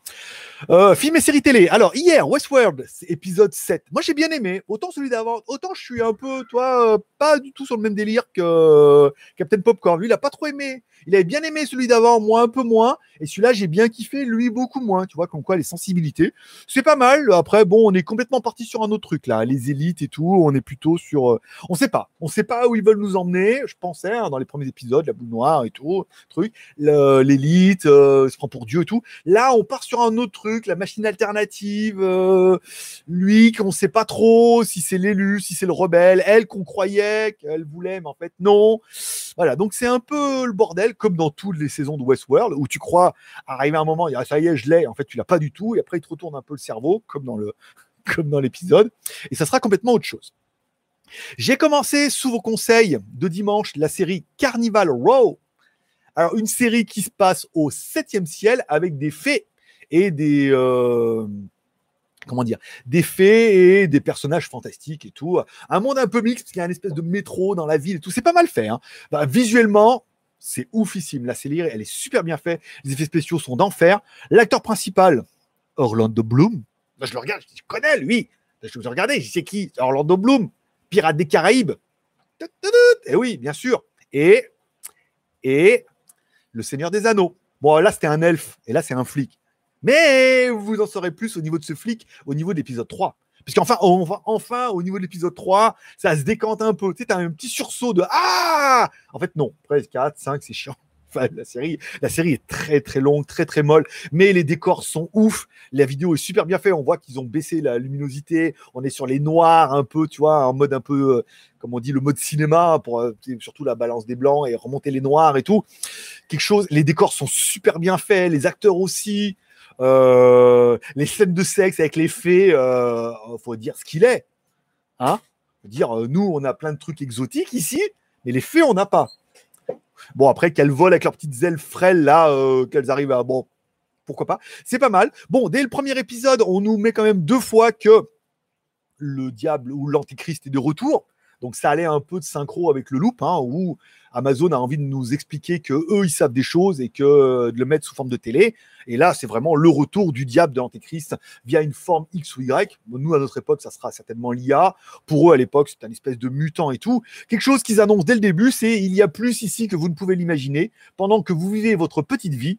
Euh, film et série télé. Alors, hier, Westworld, épisode 7. Moi, j'ai bien aimé. Autant celui d'avant, autant je suis un peu, toi, euh, pas du tout sur le même délire que euh, Captain Popcorn. Lui, il a pas trop aimé. Il avait bien aimé celui d'avant, moi un peu moins. Et celui-là, j'ai bien kiffé, lui beaucoup moins. Tu vois, comme quoi les sensibilités. C'est pas mal. Après, bon, on est complètement parti sur un autre truc là. Les élites et tout. On est plutôt sur. Euh, on sait pas. On sait pas où ils veulent nous emmener. Je pensais hein, dans les premiers épisodes, la boule noire et tout, truc. L'élite, se prend pour Dieu et tout. Là, on part sur un autre truc, la machine alternative, euh, lui qu'on sait pas trop si c'est l'élu, si c'est le rebelle, elle qu'on croyait qu'elle voulait, mais en fait non. Voilà, donc c'est un peu le bordel, comme dans toutes les saisons de Westworld, où tu crois arriver à un moment, ça y est, je l'ai, en fait tu l'as pas du tout, et après il te retourne un peu le cerveau, comme dans le comme dans l'épisode, et ça sera complètement autre chose. J'ai commencé sous vos conseils de dimanche la série Carnival Row. Alors, une série qui se passe au septième ciel avec des fées et des. Euh, comment dire Des fées et des personnages fantastiques et tout. Un monde un peu mixte, parce qu'il y a une espèce de métro dans la ville et tout. C'est pas mal fait. Hein. Bah, visuellement, c'est oufissime. La série, elle est super bien faite. Les effets spéciaux sont d'enfer. L'acteur principal, Orlando Bloom. Bah, je le regarde, je, connais lui. Je vous regardez, je sais qui? Orlando Bloom. Pirates des Caraïbes. Et eh oui, bien sûr. Et, et Le Seigneur des Anneaux. Bon, là, c'était un elfe, et là, c'est un flic. Mais vous en saurez plus au niveau de ce flic, au niveau de l'épisode 3. Puisqu'enfin, enfin, enfin, au niveau de l'épisode 3, ça se décante un peu. Tu sais, as un petit sursaut de Ah En fait, non. 13, 4, 5, c'est chiant la série. La série est très très longue, très très molle, mais les décors sont ouf. La vidéo est super bien faite. On voit qu'ils ont baissé la luminosité. On est sur les noirs un peu, tu vois, en mode un peu, euh, comme on dit, le mode cinéma pour euh, surtout la balance des blancs et remonter les noirs et tout. Quelque chose. Les décors sont super bien faits, les acteurs aussi. Euh, les scènes de sexe avec les fées, euh, faut dire ce qu'il est. Hein? Dire, nous, on a plein de trucs exotiques ici, mais les fées, on n'a pas. Bon, après, qu'elles volent avec leurs petites ailes frêles, là, euh, qu'elles arrivent à. Bon, pourquoi pas. C'est pas mal. Bon, dès le premier épisode, on nous met quand même deux fois que le diable ou l'antichrist est de retour. Donc ça allait un peu de synchro avec le loop, hein, où Amazon a envie de nous expliquer que eux ils savent des choses et que euh, de le mettre sous forme de télé. Et là, c'est vraiment le retour du diable de l'antéchrist via une forme X ou Y. Nous, à notre époque, ça sera certainement l'IA. Pour eux, à l'époque, c'est un espèce de mutant et tout. Quelque chose qu'ils annoncent dès le début, c'est il y a plus ici que vous ne pouvez l'imaginer. Pendant que vous vivez votre petite vie,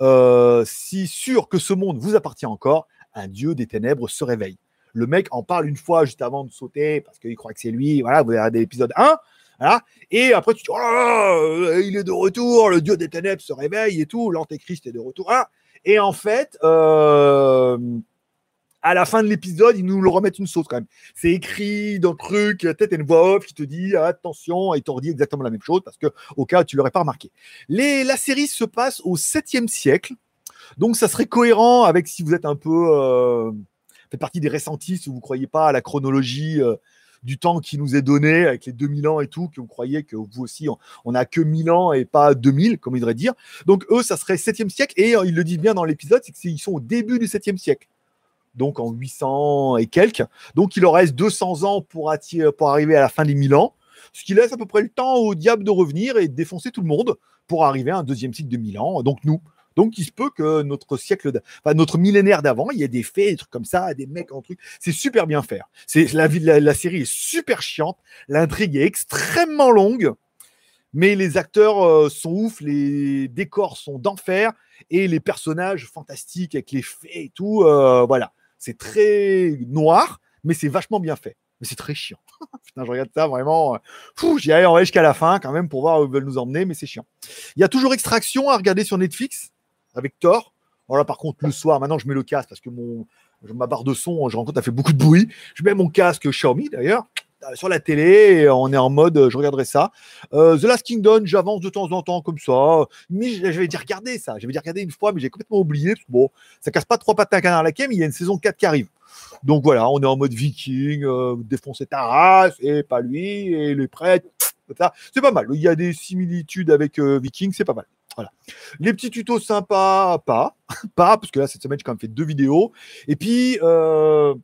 euh, si sûr que ce monde vous appartient encore, un dieu des ténèbres se réveille. Le mec en parle une fois juste avant de sauter parce qu'il croit que c'est lui. Voilà, vous regardez l'épisode 1. Voilà. Et après, tu dis, oh là il est de retour, le dieu des ténèbres se réveille et tout, l'antéchrist est de retour. Et en fait, euh, à la fin de l'épisode, ils nous le remettent une sauce quand même. C'est écrit dans le truc, peut-être une voix off qui te dit attention, et t'en redit exactement la même chose parce que au cas où tu l'aurais pas remarqué. La série se passe au 7e siècle, donc ça serait cohérent avec si vous êtes un peu. Euh, faites partie des récentistes où vous ne croyez pas à la chronologie euh, du temps qui nous est donné avec les 2000 ans et tout, que vous croyez que vous aussi, on n'a que 1000 ans et pas 2000, comme il devrait dire. Donc eux, ça serait 7e siècle, et euh, ils le disent bien dans l'épisode, c'est qu'ils sont au début du 7e siècle. Donc en 800 et quelques. Donc il leur reste 200 ans pour, pour arriver à la fin des 1000 ans, ce qui laisse à peu près le temps au diable de revenir et de défoncer tout le monde pour arriver à un deuxième cycle de 1000 ans. Donc nous, donc, il se peut que notre siècle, notre millénaire d'avant, il y ait des faits, des trucs comme ça, des mecs en truc. C'est super bien fait. La, série est super chiante. L'intrigue est extrêmement longue, mais les acteurs euh, sont ouf, les décors sont d'enfer et les personnages fantastiques avec les faits et tout. Euh, voilà, c'est très noir, mais c'est vachement bien fait. Mais c'est très chiant. Putain, je regarde ça vraiment. Euh, j'y allais jusqu'à la fin quand même pour voir où ils veulent nous emmener, mais c'est chiant. Il y a toujours Extraction à regarder sur Netflix avec Thor. Voilà, par contre, le soir, maintenant, je mets le casque parce que mon, ma barre de son, je rencontre, a fait beaucoup de bruit. Je mets mon casque Xiaomi d'ailleurs euh, sur la télé et on est en mode je regarderai ça. Euh, The Last Kingdom, j'avance de temps en temps comme ça. Mais j'avais dit regarder ça. J'avais dit regarder une fois, mais j'ai complètement oublié. Bon, ça casse pas trois pattes à un canard à la mais il y a une saison 4 qui arrive. Donc voilà, on est en mode viking, euh, défoncer ta race, et pas lui, et les prêtres. C'est pas mal. Il y a des similitudes avec Viking, c'est pas mal. Voilà. Les petits tutos sympas, pas. pas, parce que là, cette semaine, j'ai quand même fait deux vidéos. Et puis, euh,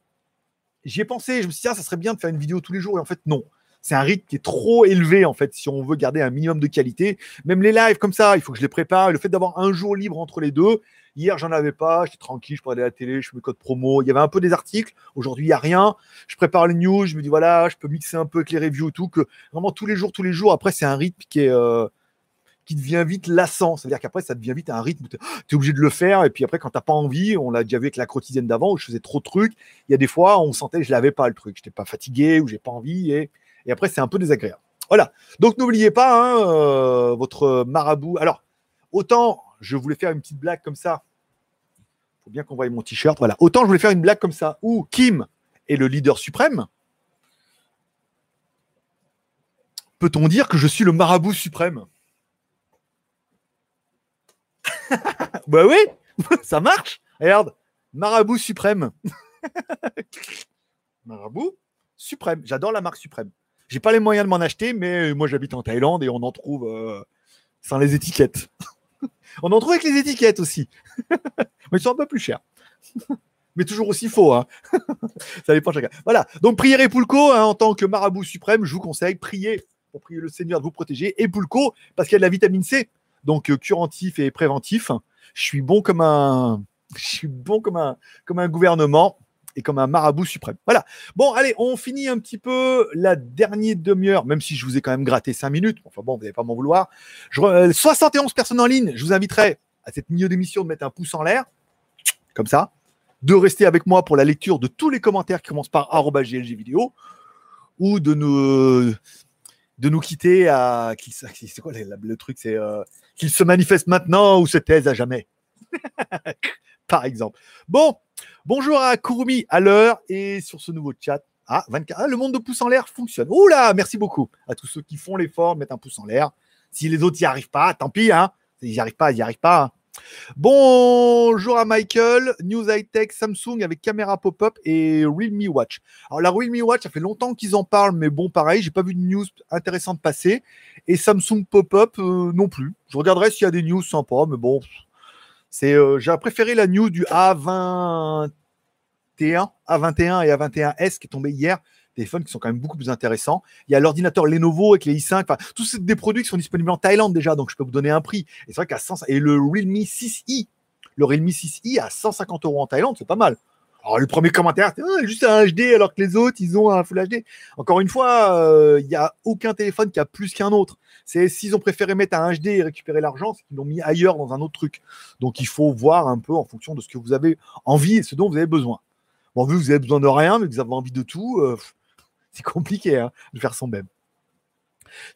j'y ai pensé, je me suis dit, ça serait bien de faire une vidéo tous les jours. Et en fait, non. C'est un rythme qui est trop élevé, en fait, si on veut garder un minimum de qualité. Même les lives comme ça, il faut que je les prépare. le fait d'avoir un jour libre entre les deux, hier, j'en avais pas. J'étais tranquille, je peux aller à la télé, je fais mes codes promo. Il y avait un peu des articles. Aujourd'hui, il n'y a rien. Je prépare les news. Je me dis, voilà, je peux mixer un peu avec les reviews, tout. Que vraiment tous les jours, tous les jours. Après, c'est un rythme qui est. Euh, qui devient vite lassant. C'est-à-dire qu'après, ça devient vite un rythme. Tu es obligé de le faire. Et puis après, quand tu pas envie, on l'a déjà vu avec la quotidienne d'avant où je faisais trop de trucs. Il y a des fois, on sentait que je n'avais pas le truc. Je n'étais pas fatigué ou j'ai pas envie. Et, après, c'est un peu désagréable. Voilà. Donc, n'oubliez pas hein, euh, votre marabout. Alors, autant je voulais faire une petite blague comme ça Faut bien qu'on voie mon t-shirt. Voilà. Autant je voulais faire une blague comme ça, où Kim est le leader suprême. Peut-on dire que je suis le marabout suprême? Bah oui, ça marche. Regarde, marabout suprême. marabout suprême. J'adore la marque suprême. J'ai pas les moyens de m'en acheter, mais moi j'habite en Thaïlande et on en trouve euh, sans les étiquettes. on en trouve avec les étiquettes aussi. mais ils sont un peu plus chers. mais toujours aussi faux. Hein. Ça dépend chacun. Voilà. Donc, prière et Poulco, hein, en tant que marabout suprême, je vous conseille, priez pour prier le Seigneur de vous protéger. Et Poulco, parce qu'il y a de la vitamine C, donc euh, curantif et préventif. Je suis bon comme un, je suis bon comme un, comme un gouvernement et comme un marabout suprême. Voilà. Bon, allez, on finit un petit peu la dernière demi-heure, même si je vous ai quand même gratté cinq minutes. Enfin bon, vous n'allez pas m'en vouloir. Je, 71 euh, personnes en ligne. Je vous inviterai à cette milieu d'émission de mettre un pouce en l'air, comme ça, de rester avec moi pour la lecture de tous les commentaires qui commencent par vidéo, ou de nous, de nous quitter à. C'est quoi le, truc C'est euh, qu'il se manifeste maintenant ou se taise à jamais. par exemple. Bon, bonjour à Kurumi à l'heure et sur ce nouveau chat. Ah, 24. Ah, le monde de pouce en l'air fonctionne. Oula, merci beaucoup à tous ceux qui font l'effort, mettent un pouce en l'air. Si les autres n'y arrivent pas, tant pis, hein. Ils n'y arrivent pas, ils n'y arrivent pas. Hein. Bonjour à Michael, News High Samsung avec caméra pop-up et Realme Watch. Alors la Realme Watch, ça fait longtemps qu'ils en parlent, mais bon, pareil, j'ai pas vu de news intéressante passer. Et Samsung pop-up euh, non plus. Je regarderai s'il y a des news sympas, mais bon, c'est, euh, j'ai préféré la news du A21, A21 et A21S qui est tombé hier. Téléphones qui sont quand même beaucoup plus intéressants. Il y a l'ordinateur Lenovo avec les i5. Enfin, tous des produits qui sont disponibles en Thaïlande déjà, donc je peux vous donner un prix. Et c'est vrai qu'à 100, et le Realme 6i, le Realme 6i à 150 euros en Thaïlande, c'est pas mal. Alors, le premier commentaire, c'est ah, juste un HD alors que les autres, ils ont un Full HD. Encore une fois, euh, il n'y a aucun téléphone qui a plus qu'un autre. C'est s'ils ont préféré mettre un HD et récupérer l'argent, c'est qu'ils l'ont mis ailleurs dans un autre truc. Donc il faut voir un peu en fonction de ce que vous avez envie et ce dont vous avez besoin. Bon, vu que vous avez besoin de rien, mais que vous avez envie de tout, euh, c'est compliqué hein, de faire son même.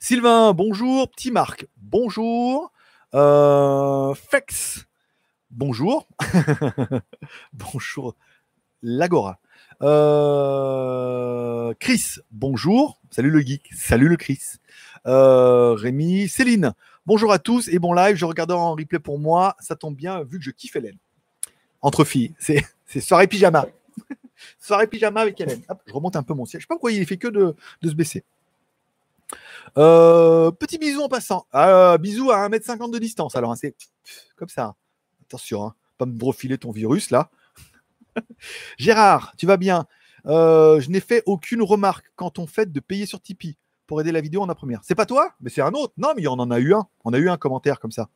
Sylvain, bonjour. Petit Marc, bonjour. Euh, Fex, bonjour. bonjour. L'Agora. Euh, Chris, bonjour. Salut le geek. Salut le Chris. Euh, Rémi, Céline, bonjour à tous et bon live. Je regardais en replay pour moi. Ça tombe bien vu que je kiffe Hélène. Entre filles, c'est, soirée pyjama. Soirée pyjama avec Hélène. je remonte un peu mon siège. Je sais pas pourquoi il fait que de, se baisser. Euh, petit bisou en passant. Euh, bisou à 1m50 de distance. Alors, hein, c'est comme ça. Attention, hein, pas me profiler ton virus là. Gérard, tu vas bien Je n'ai fait aucune remarque quand on fait de payer sur Tipeee pour aider la vidéo en a première. C'est pas toi, mais c'est un autre. Non, mais on en a eu un. On a eu un commentaire comme ça.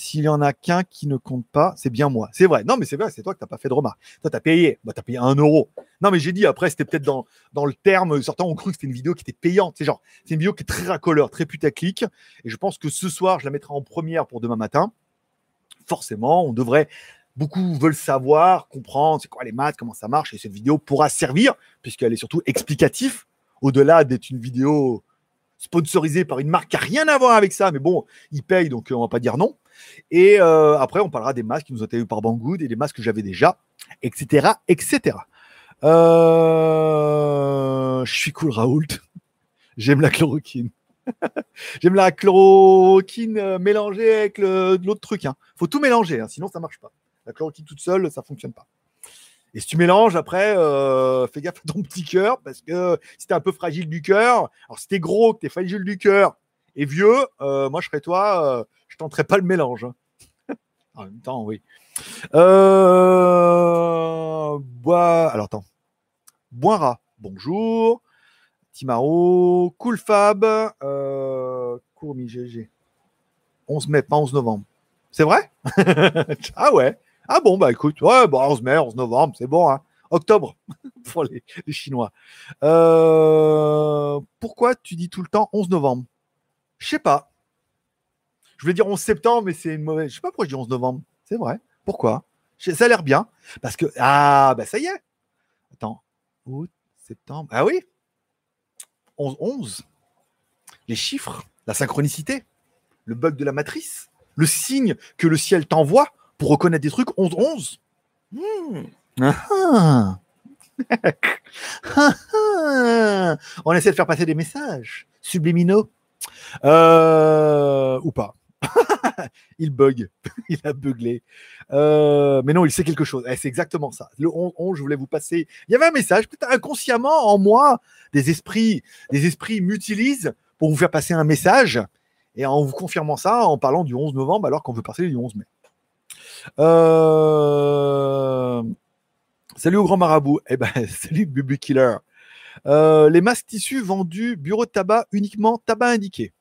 S'il y en a qu'un qui ne compte pas, c'est bien moi. C'est vrai. Non, mais c'est vrai, c'est toi que tu n'as pas fait de remarque. Toi, tu as payé. Bah, tu as payé un euro. Non, mais j'ai dit, après, c'était peut-être dans, dans le terme. Certains ont cru que c'était une vidéo qui était payante. C'est genre, c'est une vidéo qui est très racoleur, très putaclic. Et je pense que ce soir, je la mettrai en première pour demain matin. Forcément, on devrait. Beaucoup veulent savoir, comprendre c'est quoi les maths, comment ça marche. Et cette vidéo pourra servir, puisqu'elle est surtout explicative au-delà d'être une vidéo sponsorisée par une marque qui n'a rien à voir avec ça, mais bon, ils payent, donc euh, on va pas dire non. Et euh, après, on parlera des masques qui nous ont été par Banggood et des masques que j'avais déjà, etc., etc. Euh, je suis cool, Raoult. J'aime la chloroquine. J'aime la chloroquine mélangée avec l'autre truc. Il hein. faut tout mélanger, hein, sinon ça marche pas. La chloroquine toute seule, ça fonctionne pas. Et si tu mélanges, après, euh, fais gaffe à ton petit cœur, parce que si t'es un peu fragile du cœur, alors si t'es gros, que t'es fragile du cœur et vieux, euh, moi je serais toi, euh, je tenterais pas le mélange. Hein. en même temps, oui. bois... Alors attends. Boira, bonjour. Timaro, Cool Fab, Courmi GG. 11 mai, pas 11 novembre. C'est vrai? Ah ouais ah bon, bah écoute, ouais, bon, 11 mai, 11 novembre, c'est bon, hein. Octobre pour les, Chinois. Euh, pourquoi tu dis tout le temps 11 novembre? Je sais pas. Je voulais dire 11 septembre, mais c'est une mauvaise. Je sais pas pourquoi je dis 11 novembre. C'est vrai. Pourquoi? Ça a l'air bien. Parce que. Ah, bah ça y est. Attends. Août, septembre. Ah oui 11, 11. Les chiffres, la synchronicité, le bug de la matrice, le signe que le ciel t'envoie pour reconnaître des trucs 11-11. Hmm. Ah, ah. On essaie de faire passer des messages subliminaux. Euh, ou pas. il bug. il a buglé. Euh, mais non, il sait quelque chose. Eh, c'est exactement ça. Le 11, je voulais vous passer. Il y avait un message, inconsciemment en moi, des esprits, des esprits m'utilisent pour vous faire passer un message. Et en vous confirmant ça, en parlant du 11 novembre, alors qu'on veut passer du 11 mai. Euh, salut au grand marabout. Eh ben, salut Bubu Killer. Euh, les masques tissus vendus bureau de tabac uniquement tabac indiqué.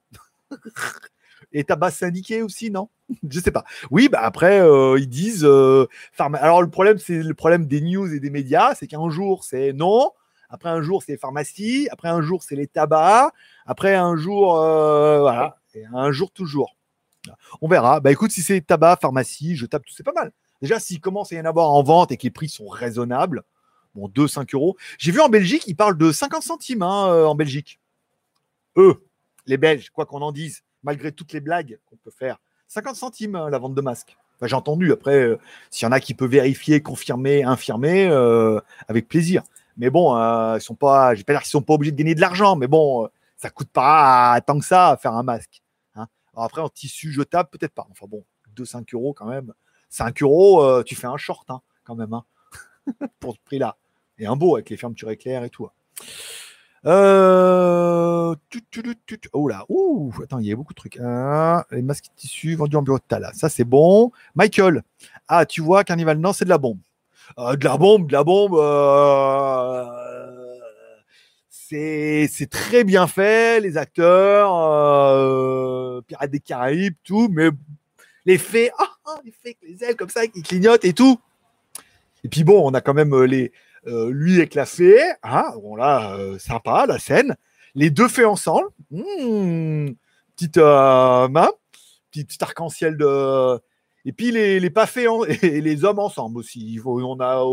Et tabac syndiqué aussi, non? Je sais pas. Oui, bah après euh, ils disent. Alors le problème, c'est le problème des news et des médias, c'est qu'un jour c'est non, après un jour c'est les pharmacies, après un jour c'est les tabacs, après un jour voilà, et un jour toujours. On verra. Bah écoute, si c'est tabac, pharmacie, je tape, c'est pas mal. Déjà, s'il commence à y en avoir en vente et que les prix sont raisonnables, bon, 2, 5 euros. J'ai vu en Belgique, ils parlent de 50 centimes hein, euh, en Belgique. Eux, les Belges, quoi qu'on en dise, malgré toutes les blagues qu'on peut faire, 50 centimes hein, la vente de masques. j'ai entendu. Après, euh, s'il y en a qui peuvent vérifier, confirmer, infirmer, euh, avec plaisir. Mais bon, ils sont pas, je pas dire qu'ils sont pas obligés de gagner de l'argent, mais bon, ça coûte pas tant que ça à faire un masque après, en tissu jetable, peut-être pas. Enfin bon, 2-5 euros quand même. 5 euros, euh, tu fais un short hein, quand même, hein, pour ce prix-là. Et un beau avec les fermetures éclairs et tout. Euh... Oh là, ouh, attends, il y a beaucoup de trucs. Ah, les masques tissu vendus en bureau de Tala, ça c'est bon. Michael, ah, tu vois, Carnival, non, c'est de la bombe. Euh, de la bombe, de la bombe. Euh, c'est très bien fait, les acteurs, euh, Pirates des Caraïbes, tout, mais l'effet, ah, ah l'effet les ailes comme ça qui clignotent et tout. Et puis bon, on a quand même euh, les, euh, lui avec la fée, hein, bon là, sympa la scène. Les deux fées ensemble, hmm, petite main, petite, arc-en-ciel de. Et puis les, les pas fées et les hommes ensemble aussi. On a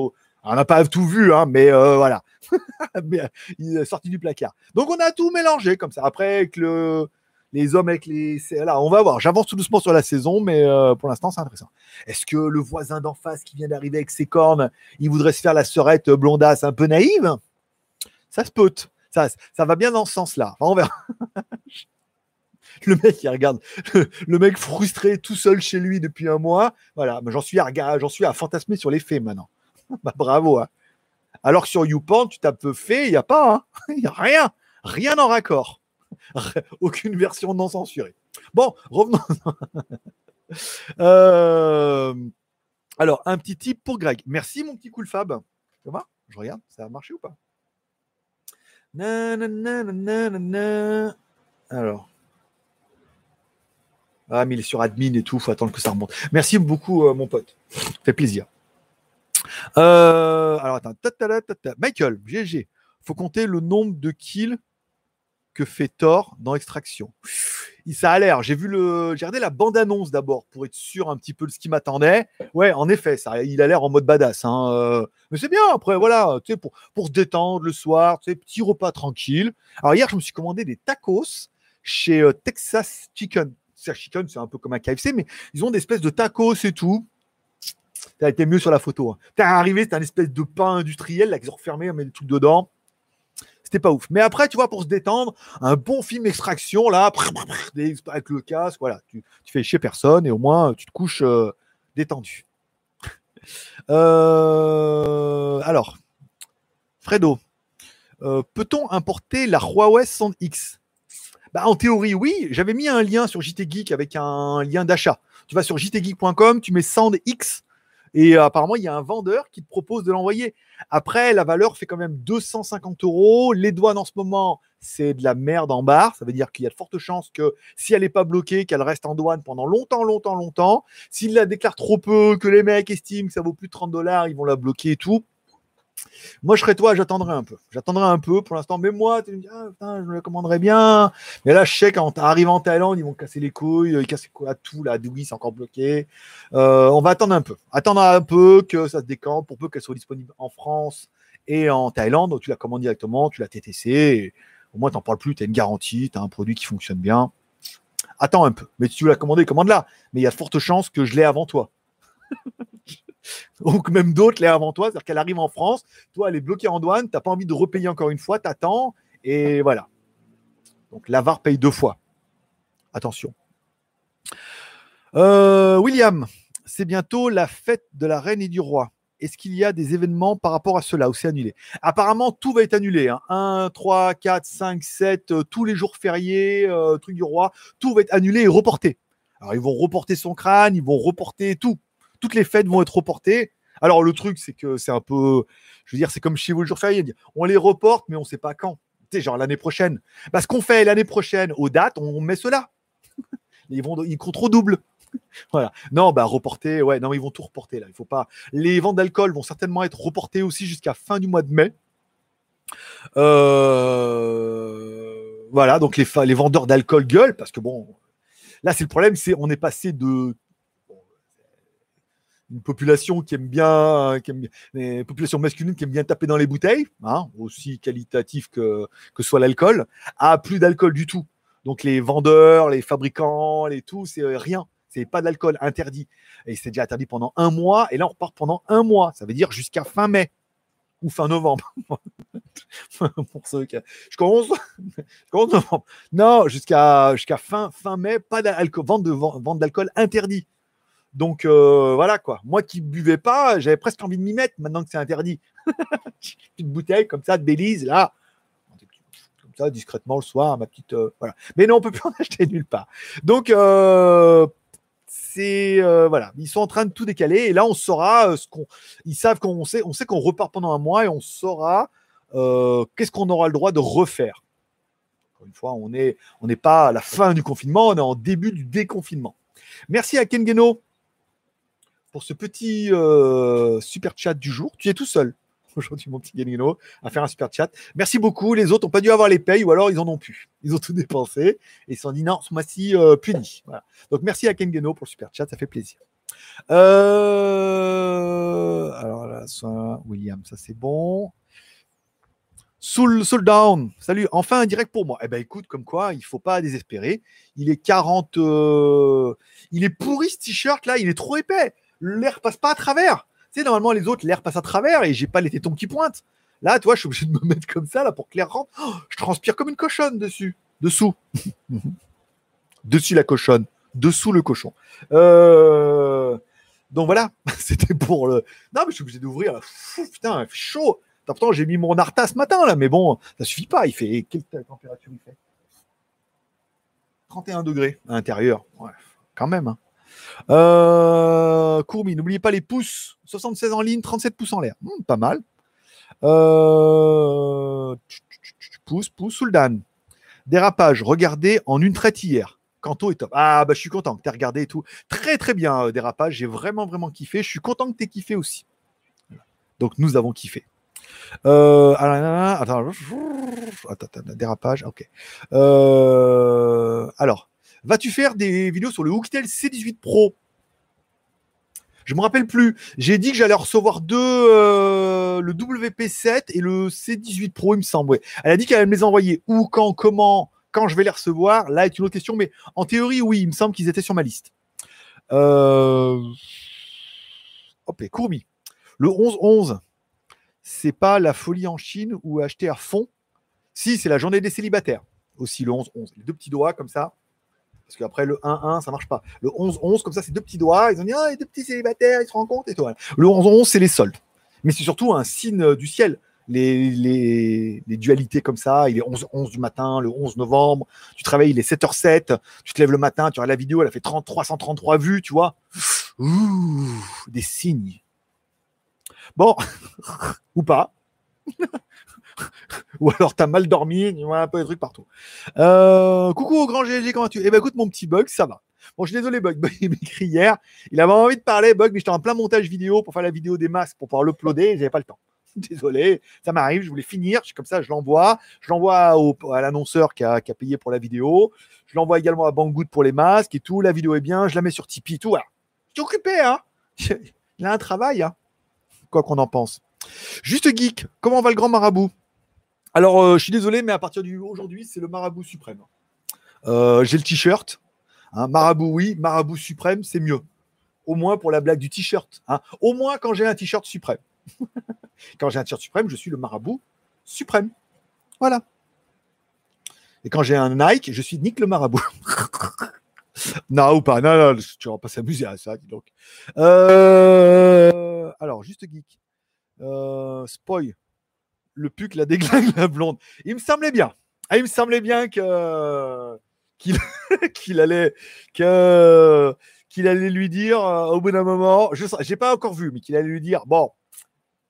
on n'a pas tout vu, hein, mais euh, voilà. Euh, il est sorti du placard. Donc on a tout mélangé comme ça. Après, avec le, les hommes avec les. Là, on va voir. J'avance tout doucement sur la saison, mais euh, pour l'instant, c'est intéressant. Est-ce que le voisin d'en face qui vient d'arriver avec ses cornes, il voudrait se faire la sœurette blondasse un peu naïve? Ça se peut. Ça, ça va bien dans ce sens-là. on verra. le mec, il regarde le, mec frustré tout seul chez lui depuis un mois. Voilà, j'en suis à, suis à fantasmer sur les faits maintenant. bah, bravo. Hein. Alors que sur YouPorn, tu tapes fait, il n'y a pas. Hein. Il n'y a rien. Rien en raccord. Aucune version non censurée. Bon, revenons. Euh, alors, un petit tip pour Greg. Merci, mon petit cool Fab. Va? Je regarde, ça a marché ou pas? Alors. Ah, mais il est sur admin et tout, faut attendre que ça remonte. Merci beaucoup, euh, mon pote. Ça fait plaisir. Euh, alors attends, Michael, GG, faut compter le nombre de kills que fait Thor dans Extraction. Ça a l'air. J'ai vu le, j'ai regardé la bande annonce d'abord pour être sûr un petit peu de ce qui m'attendait. Ouais, en effet, ça, il a l'air en mode badass. Hein. Euh, mais c'est bien. Après, voilà, tu sais, pour pour se détendre le soir, tu sais, petit repas tranquille. Alors hier, je me suis commandé des tacos chez euh, Texas Chicken. Texas Chicken, c'est un peu comme un KFC, mais ils ont des espèces de tacos et tout. T'as été mieux sur la photo. Hein. T'es arrivé, c'était un espèce de pain industriel là qu'ils ont refermé, on met des trucs dedans. C'était pas ouf. Mais après, tu vois, pour se détendre, un bon film extraction là, avec le casque, voilà, tu, fais chier personne et au moins tu te couches euh, détendu. Euh, alors, Fredo, euh, peut-on importer la Huawei Sound X? Bah, En théorie, oui. J'avais mis un lien sur JT Geek avec un lien d'achat. Tu vas sur jtgeek.com, tu mets Sound X et apparemment, il y a un vendeur qui te propose de l'envoyer. Après, la valeur fait quand même 250 euros. Les douanes en ce moment, c'est de la merde en barre. Ça veut dire qu'il y a de fortes chances que si elle n'est pas bloquée, qu'elle reste en douane pendant longtemps, longtemps, longtemps. S'il la déclare trop peu, que les mecs estiment que ça vaut plus de 30 dollars, ils vont la bloquer et tout. Moi, je serais toi, j'attendrai un peu. J'attendrai un peu pour l'instant. Mais moi, tu me dis, ah, je me le commanderais bien. Mais là, je sais quand arrive en Thaïlande, ils vont casser les couilles, ils cassent quoi, tout. La Doui, c'est encore bloqué. Euh, on va attendre un peu. Attendre un peu que ça se décante pour peu qu'elle soit disponible en France et en Thaïlande. Tu la commandes directement, tu la TTC. au moins, tu n'en parles plus. Tu as une garantie, tu as un produit qui fonctionne bien. Attends un peu. Mais si tu veux la commander, commande-la. Mais il y a de fortes chances que je l'ai avant toi. ou même d'autres l'air avant toi. C'est-à-dire qu'elle arrive en France, toi, elle est bloquée en douane, tu n'as pas envie de repayer encore une fois, tu attends, et voilà. Donc l'avare paye deux fois. Attention. Euh, William, c'est bientôt la fête de la reine et du roi. Est-ce qu'il y a des événements par rapport à cela ou c'est annulé? Apparemment, tout va être annulé. 1, 3, 4, 5, 7, tous les jours fériés, euh, truc du roi, tout va être annulé et reporté. Alors, ils vont reporter son crâne, ils vont reporter tout. Toutes les fêtes vont être reportées. Alors, le truc, c'est que c'est un peu. Je veux dire, c'est comme chez vous le jour férié. On les reporte, mais on ne sait pas quand. Tu sais, genre l'année prochaine. Parce qu'on fait l'année prochaine aux dates, on met cela. ils, vont, ils comptent au double. voilà. Non, bah reporter, ouais, non, ils vont tout reporter là. Il faut pas. Les ventes d'alcool vont certainement être reportées aussi jusqu'à fin du mois de mai. Euh, voilà, donc les, les vendeurs d'alcool gueulent parce que bon, là c'est le problème, c'est on est passé de une population qui aime bien, qui aime bien, qui aime bien taper dans les bouteilles, hein, aussi qualitatif que, soit l'alcool, à plus d'alcool du tout. Donc les vendeurs, les fabricants, les tout, c'est rien c'est pas d'alcool interdit. Et c'est déjà interdit pendant un mois. Et là, on repart pendant un mois. Ça veut dire jusqu'à fin mai ou fin novembre. Pour ceux. Je commence. Non, jusqu'à fin, fin mai, pas d'alcool, vente d'alcool interdit. Donc euh, voilà quoi. Moi qui buvais pas, j'avais presque envie de m'y mettre maintenant que c'est interdit. Une bouteille comme ça de Belize là, comme ça discrètement le soir, ma petite euh, voilà. Mais non, on peut plus en acheter nulle part. Donc euh, c'est voilà, ils sont en train de tout décaler et là on saura ce qu'on, ils savent qu'on sait, on sait qu'on repart pendant un mois et on saura qu'est-ce qu'on aura le droit de refaire. Encore une fois, on est, on n'est pas à la fin du confinement, on est en début du déconfinement. Merci à Ken Geno pour ce petit super chat du jour. Tu es tout seul aujourd'hui, mon petit Ganino, à faire un super chat. Merci beaucoup. Les autres n'ont pas dû avoir les payes ou alors ils en ont plus. Ils ont tout dépensé et ils se sont dit non, ce mois-ci euh, puni. Donc merci à Ken Geno pour le super chat, ça fait plaisir. Euh, alors là, William, ça c'est bon. Soul, Soul Down, salut, enfin un direct pour moi. Eh ben écoute, comme quoi, il faut pas désespérer. Il est 40. Euh, il est pourri ce t-shirt là, il est trop épais. L'air passe pas à travers normalement, les autres, l'air passe à travers et j'ai pas les tétons qui pointent. Là, toi, je suis obligé de me mettre comme ça là pour que l'air rentre. Oh, je transpire comme une cochonne dessus. Dessous. dessus la cochonne. Dessous le cochon. Euh, donc voilà, c'était pour le. Non, mais je suis obligé d'ouvrir. putain, il fait chaud. Pourtant, j'ai mis mon Arta ce matin là, mais bon, ça suffit pas. Il fait. Quelle température il fait? 31 degrés à l'intérieur. Quand même. Hein. Euh, Courmi, n'oubliez pas les pouces. 76 en ligne, 37 pouces en l'air. Hmm, pas mal. Euh, pouce, pouce, Souldan. Dérapage, regardez en une traite hier. Kanto est top. Ah, bah, je suis content que tu regardé et tout. Très, très bien, euh, Dérapage. J'ai vraiment, vraiment kiffé. Je suis content que tu aies kiffé aussi. Donc, nous avons kiffé. Euh, attends, attends, dérapage, ok. Euh, alors, Vas-tu faire des vidéos sur le Hooktel C18 Pro? Je me rappelle plus. J'ai dit que j'allais recevoir deux, euh, le WP7 et le C18 Pro, il me semble. Elle a dit qu'elle allait me les envoyer. Où, quand, comment, quand je vais les recevoir. Là est une autre question, mais en théorie, oui, il me semble qu'ils étaient sur ma liste. Euh... Hop, Courmi. Le 11-11, c'est pas la folie en Chine ou acheter à fond? Si, c'est la journée des célibataires. Aussi le 11-11. Les deux petits doigts comme ça. Parce qu'après, le 1-1, ça marche pas. Le 11-11, comme ça, c'est deux petits doigts. Ils ont dit, ah, les deux petits célibataires, ils se rendent compte et. Le 11-11, c'est les soldes. Mais c'est surtout un signe euh, du ciel. Les, les, les, dualités comme ça, il est 11-11 du matin, le 11 novembre, tu travailles, il est 7h07, tu te lèves le matin, tu regardes la vidéo, elle a fait 30, 333 vues, tu vois. Ouh, des signes. Bon, ou pas. Ou alors t'as mal dormi, un peu des trucs partout. Euh, coucou au grand GG, comment tu? Eh ben écoute mon petit bug, ça va. Bon, je suis désolé, Bug. Il m'écrit hier. Il avait envie de parler, Bug, mais j'étais en plein montage vidéo pour faire la vidéo des masques pour pouvoir l'uploader. J'avais pas le temps. Désolé, ça m'arrive. Je voulais finir. Comme ça, je l'envoie. Je l'envoie à l'annonceur qui a, qui a, payé pour la vidéo. Je l'envoie également à Banggood pour les masques et tout. La vidéo est bien. Je la mets sur Tipeee, tout. Voilà. Je suis occupé, hein. Il a un travail, hein. Quoi qu'on en pense. Juste geek, comment va le grand marabout? Alors, euh, je suis désolé, mais à partir d'aujourd'hui, c'est le marabout suprême. Euh, j'ai le t-shirt. Hein, marabout, oui. Marabout suprême, c'est mieux. Au moins pour la blague du t-shirt. Hein. Au moins quand j'ai un t-shirt suprême. quand j'ai un t-shirt suprême, je suis le marabout suprême. Voilà. Et quand j'ai un Nike, je suis Nick le marabout. non, ou pas. Non, non, tu vas pas s'amuser à ça, dis donc. Euh, alors, juste geek. Spoil. Le puc la déglingue la blonde. Il me semblait bien. Ah, il me semblait bien qu'il allait lui dire euh, au bout d'un moment, je n'ai pas encore vu, mais qu'il allait lui dire bon,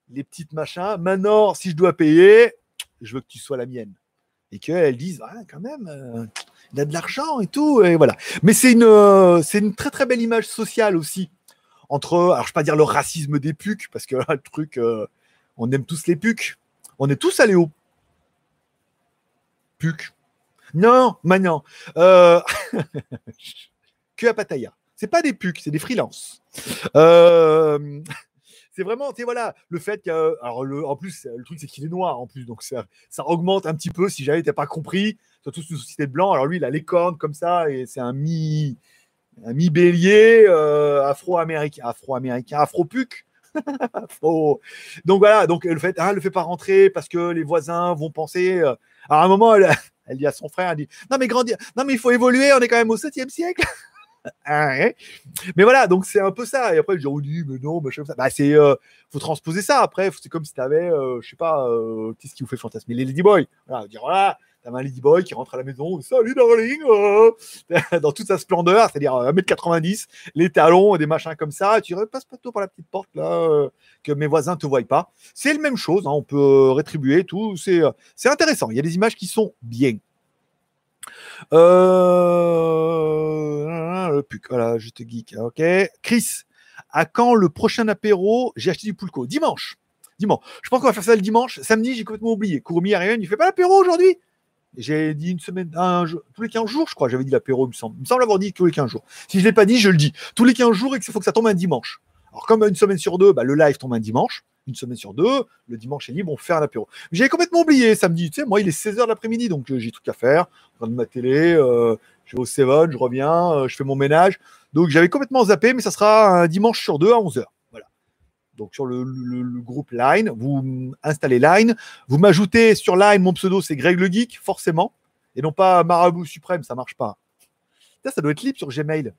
les petites machins. Maintenant, si je dois payer, je veux que tu sois la mienne. Et qu'elle dise, ah, quand même, euh, il a de l'argent et tout. Voilà. Mais c'est une, euh, c'est une très très belle image sociale aussi. Entre, alors je ne vais pas dire le racisme des pucs, parce que le truc, on aime tous les pucs. On est tous allés au puc. Non, maintenant. Euh... que à Pattaya. C'est pas des pucs, c'est des freelances. Euh, c'est vraiment, tu voilà, le fait que, alors en plus, le truc c'est qu'il est noir en plus, donc ça, ça augmente un petit peu si jamais t'as pas compris. Surtout une société de blanc. Alors lui, il a les cornes comme ça et c'est un mi, un mi bélier euh, afro-américain, afro-américain, afro-puc. Donc voilà, donc le fait, hein, le fait pas rentrer parce que les voisins vont penser. Euh, à un moment, elle, elle, dit à son frère, elle dit, non mais grandir, non mais il faut évoluer, on est quand même au 7e siècle. Ah, mais voilà, donc c'est un peu ça. Et après, je dis, oh, mais non, machin, ça. Bah, c'est, euh, faut transposer ça. Après, c'est comme si tu avais, euh, je sais pas, euh, qu'est-ce qui vous fait fantasmer? Les Ladyboys. Voilà, dire, voilà, t'as un Ladyboy qui rentre à la maison, salut darling, dans toute sa splendeur, c'est-à-dire 1m90, les talons et des machins comme ça. Tu repasses pas tout par la petite porte là, que mes voisins te voient pas. C'est la même chose, hein, on peut rétribuer tout. C'est, intéressant. Il y a des images qui sont bien. Euh... Le puc, voilà, juste geek. Ok. Chris, à quand le prochain apéro? J'ai acheté du pulco. Dimanche. Dimanche. Je pense qu'on va faire ça le dimanche. Samedi, j'ai complètement oublié. Kurumi rien. Il fait pas l'apéro aujourd'hui? J'ai dit une semaine, tous les 15 jours, je crois. J'avais dit l'apéro, il me semble. Me semble avoir dit tous les 15 jours. Si je l'ai pas dit, je le dis. Tous les 15 jours et qu'il faut que ça tombe un dimanche. Alors, comme une semaine sur deux, bah, le live tombe un dimanche une semaine sur deux. Le dimanche est libre, on fait un apéro. J'avais complètement oublié samedi. Tu sais, moi, il est 16h de l'après-midi, donc euh, j'ai tout à faire. Je regarde ma télé, euh, je vais au Seven, je reviens, euh, je fais mon ménage. Donc j'avais complètement zappé, mais ça sera un dimanche sur deux à 11h. Donc sur le, groupe Line, vous installez Line. Vous m'ajoutez sur Line, mon pseudo, c'est Greg le Geek, forcément. Et non pas Marabout Suprême, ça marche pas. Ça, ça doit être libre sur Gmail.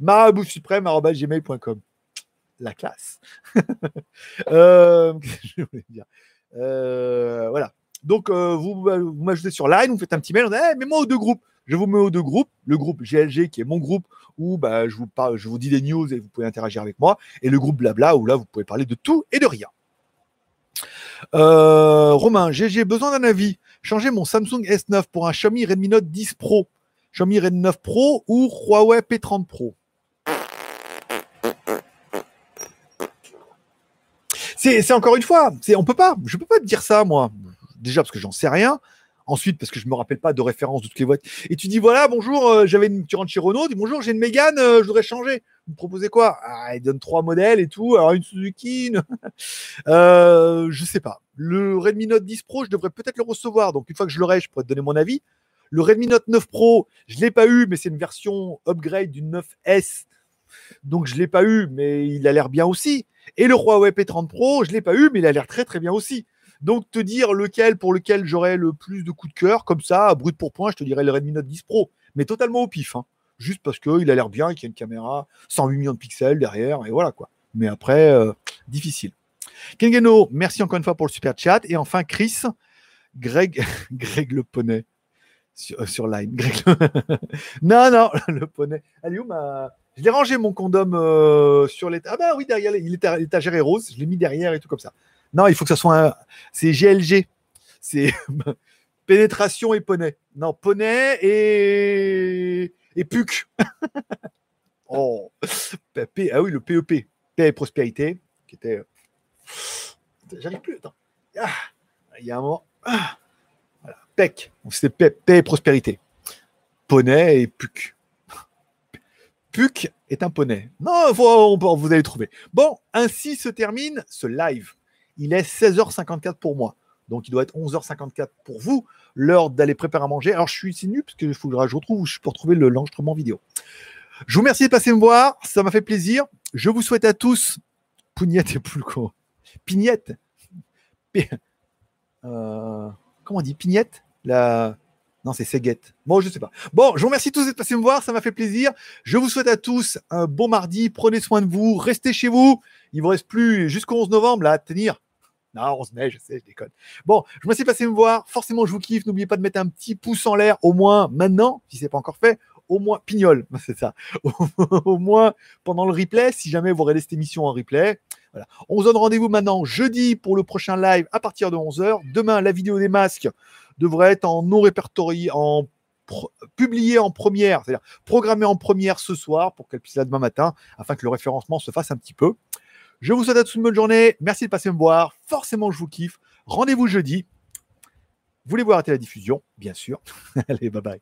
Marabout Suprême, la classe. Euh, je voulais dire? Euh, voilà. Donc, euh, vous, m'ajoutez sur Line, vous faites un petit mail, on dit, hey, mets-moi aux deux groupes. Je vous mets aux deux groupes. Le groupe GLG, qui est mon groupe, où bah, je, vous parle, je vous dis des news et vous pouvez interagir avec moi. Et le groupe Blabla, où là, vous pouvez parler de tout et de rien. Romain, j'ai besoin d'un avis. Changer mon Samsung S9 pour un Xiaomi Redmi Note 10 Pro. Xiaomi Redmi 9 Pro ou Huawei P30 Pro? C'est encore une fois, on peut pas, je peux pas te dire ça moi. Déjà parce que j'en sais rien. Ensuite, parce que je me rappelle pas de référence de toutes les voitures. Et tu dis voilà, bonjour, euh, j'avais une, tu rentres chez Renault, dis bonjour, j'ai une Mégane, euh, je voudrais changer. Vous me proposez quoi? Ah, Il donne trois modèles et tout. Alors une Suzuki, euh, je sais pas. Le Redmi Note 10 Pro, je devrais peut-être le recevoir. Donc une fois que je l'aurai, je pourrais te donner mon avis. Le Redmi Note 9 Pro, je l'ai pas eu, mais c'est une version upgrade du 9S. Donc je l'ai pas eu, mais il a l'air bien aussi. Et le Huawei P30 Pro, je ne l'ai pas eu, mais il a l'air très très bien aussi. Donc te dire lequel pour lequel j'aurais le plus de coups de cœur, comme ça, brut pour point, je te dirais le Redmi Note 10 Pro, mais totalement au pif. Hein. Juste parce qu'il a l'air bien, qu'il y a une caméra 108 millions de pixels derrière, et voilà quoi. Mais après, euh, difficile. Kengeno, merci encore une fois pour le super chat. Et enfin, Chris, Greg, Greg le poney sur, euh, Line. non, non, le poney. Allez, où ma, je l'ai rangé mon condom euh, sur l'étagère. Ah bah oui, derrière, l'étagère est rose. Je l'ai mis derrière et tout comme ça. Non, il faut que ça soit un. C'est GLG. C'est pénétration et poney. Non, poney et et puc. oh. Ah oui, le PEP. Paix et prospérité, qui était. Euh, j'arrive plus. Attends. Ah. Il y a un moment. Ah. PEC. C'était paix et prospérité. Poney et puc. Puck est un poney. Non, vous allez trouver. Bon, ainsi se termine ce live. Il est 16h54 pour moi. Donc il doit être 11h54 pour vous. L'heure d'aller préparer à manger. Alors je suis ici nu parce que je retrouve où je peux retrouver l'enregistrement vidéo. Je vous remercie de passer me voir. Ça m'a fait plaisir. Je vous souhaite à tous. Pougnette et plus con. Pignette. Euh, comment on dit? Pignette? La. Non, c'est Seguette. Bon, je sais pas. Bon, je vous remercie tous d'être passés me voir. Ça m'a fait plaisir. Je vous souhaite à tous un bon mardi. Prenez soin de vous. Restez chez vous. Il vous reste plus jusqu'au 11 novembre à tenir. Non, 11 mai, je sais, je déconne. Bon, je remercie de passer me voir. Forcément, je vous kiffe. N'oubliez pas de mettre un petit pouce en l'air, au moins maintenant, si ce n'est pas encore fait. Au moins, pignol, c'est ça. au moins pendant le replay, si jamais vous regardez cette émission en replay. Voilà. On se donne rendez-vous maintenant jeudi pour le prochain live à partir de 11h. Demain, la vidéo des masques devrait être en non répertorié, en publiée en première, c'est-à-dire programmée en première ce soir pour qu'elle puisse là demain matin, afin que le référencement se fasse un petit peu. Je vous souhaite à tous une bonne journée. Merci de passer me voir. Forcément, je vous kiffe. Rendez-vous jeudi. Vous voulez voir la diffusion? Bien sûr. Allez, bye bye.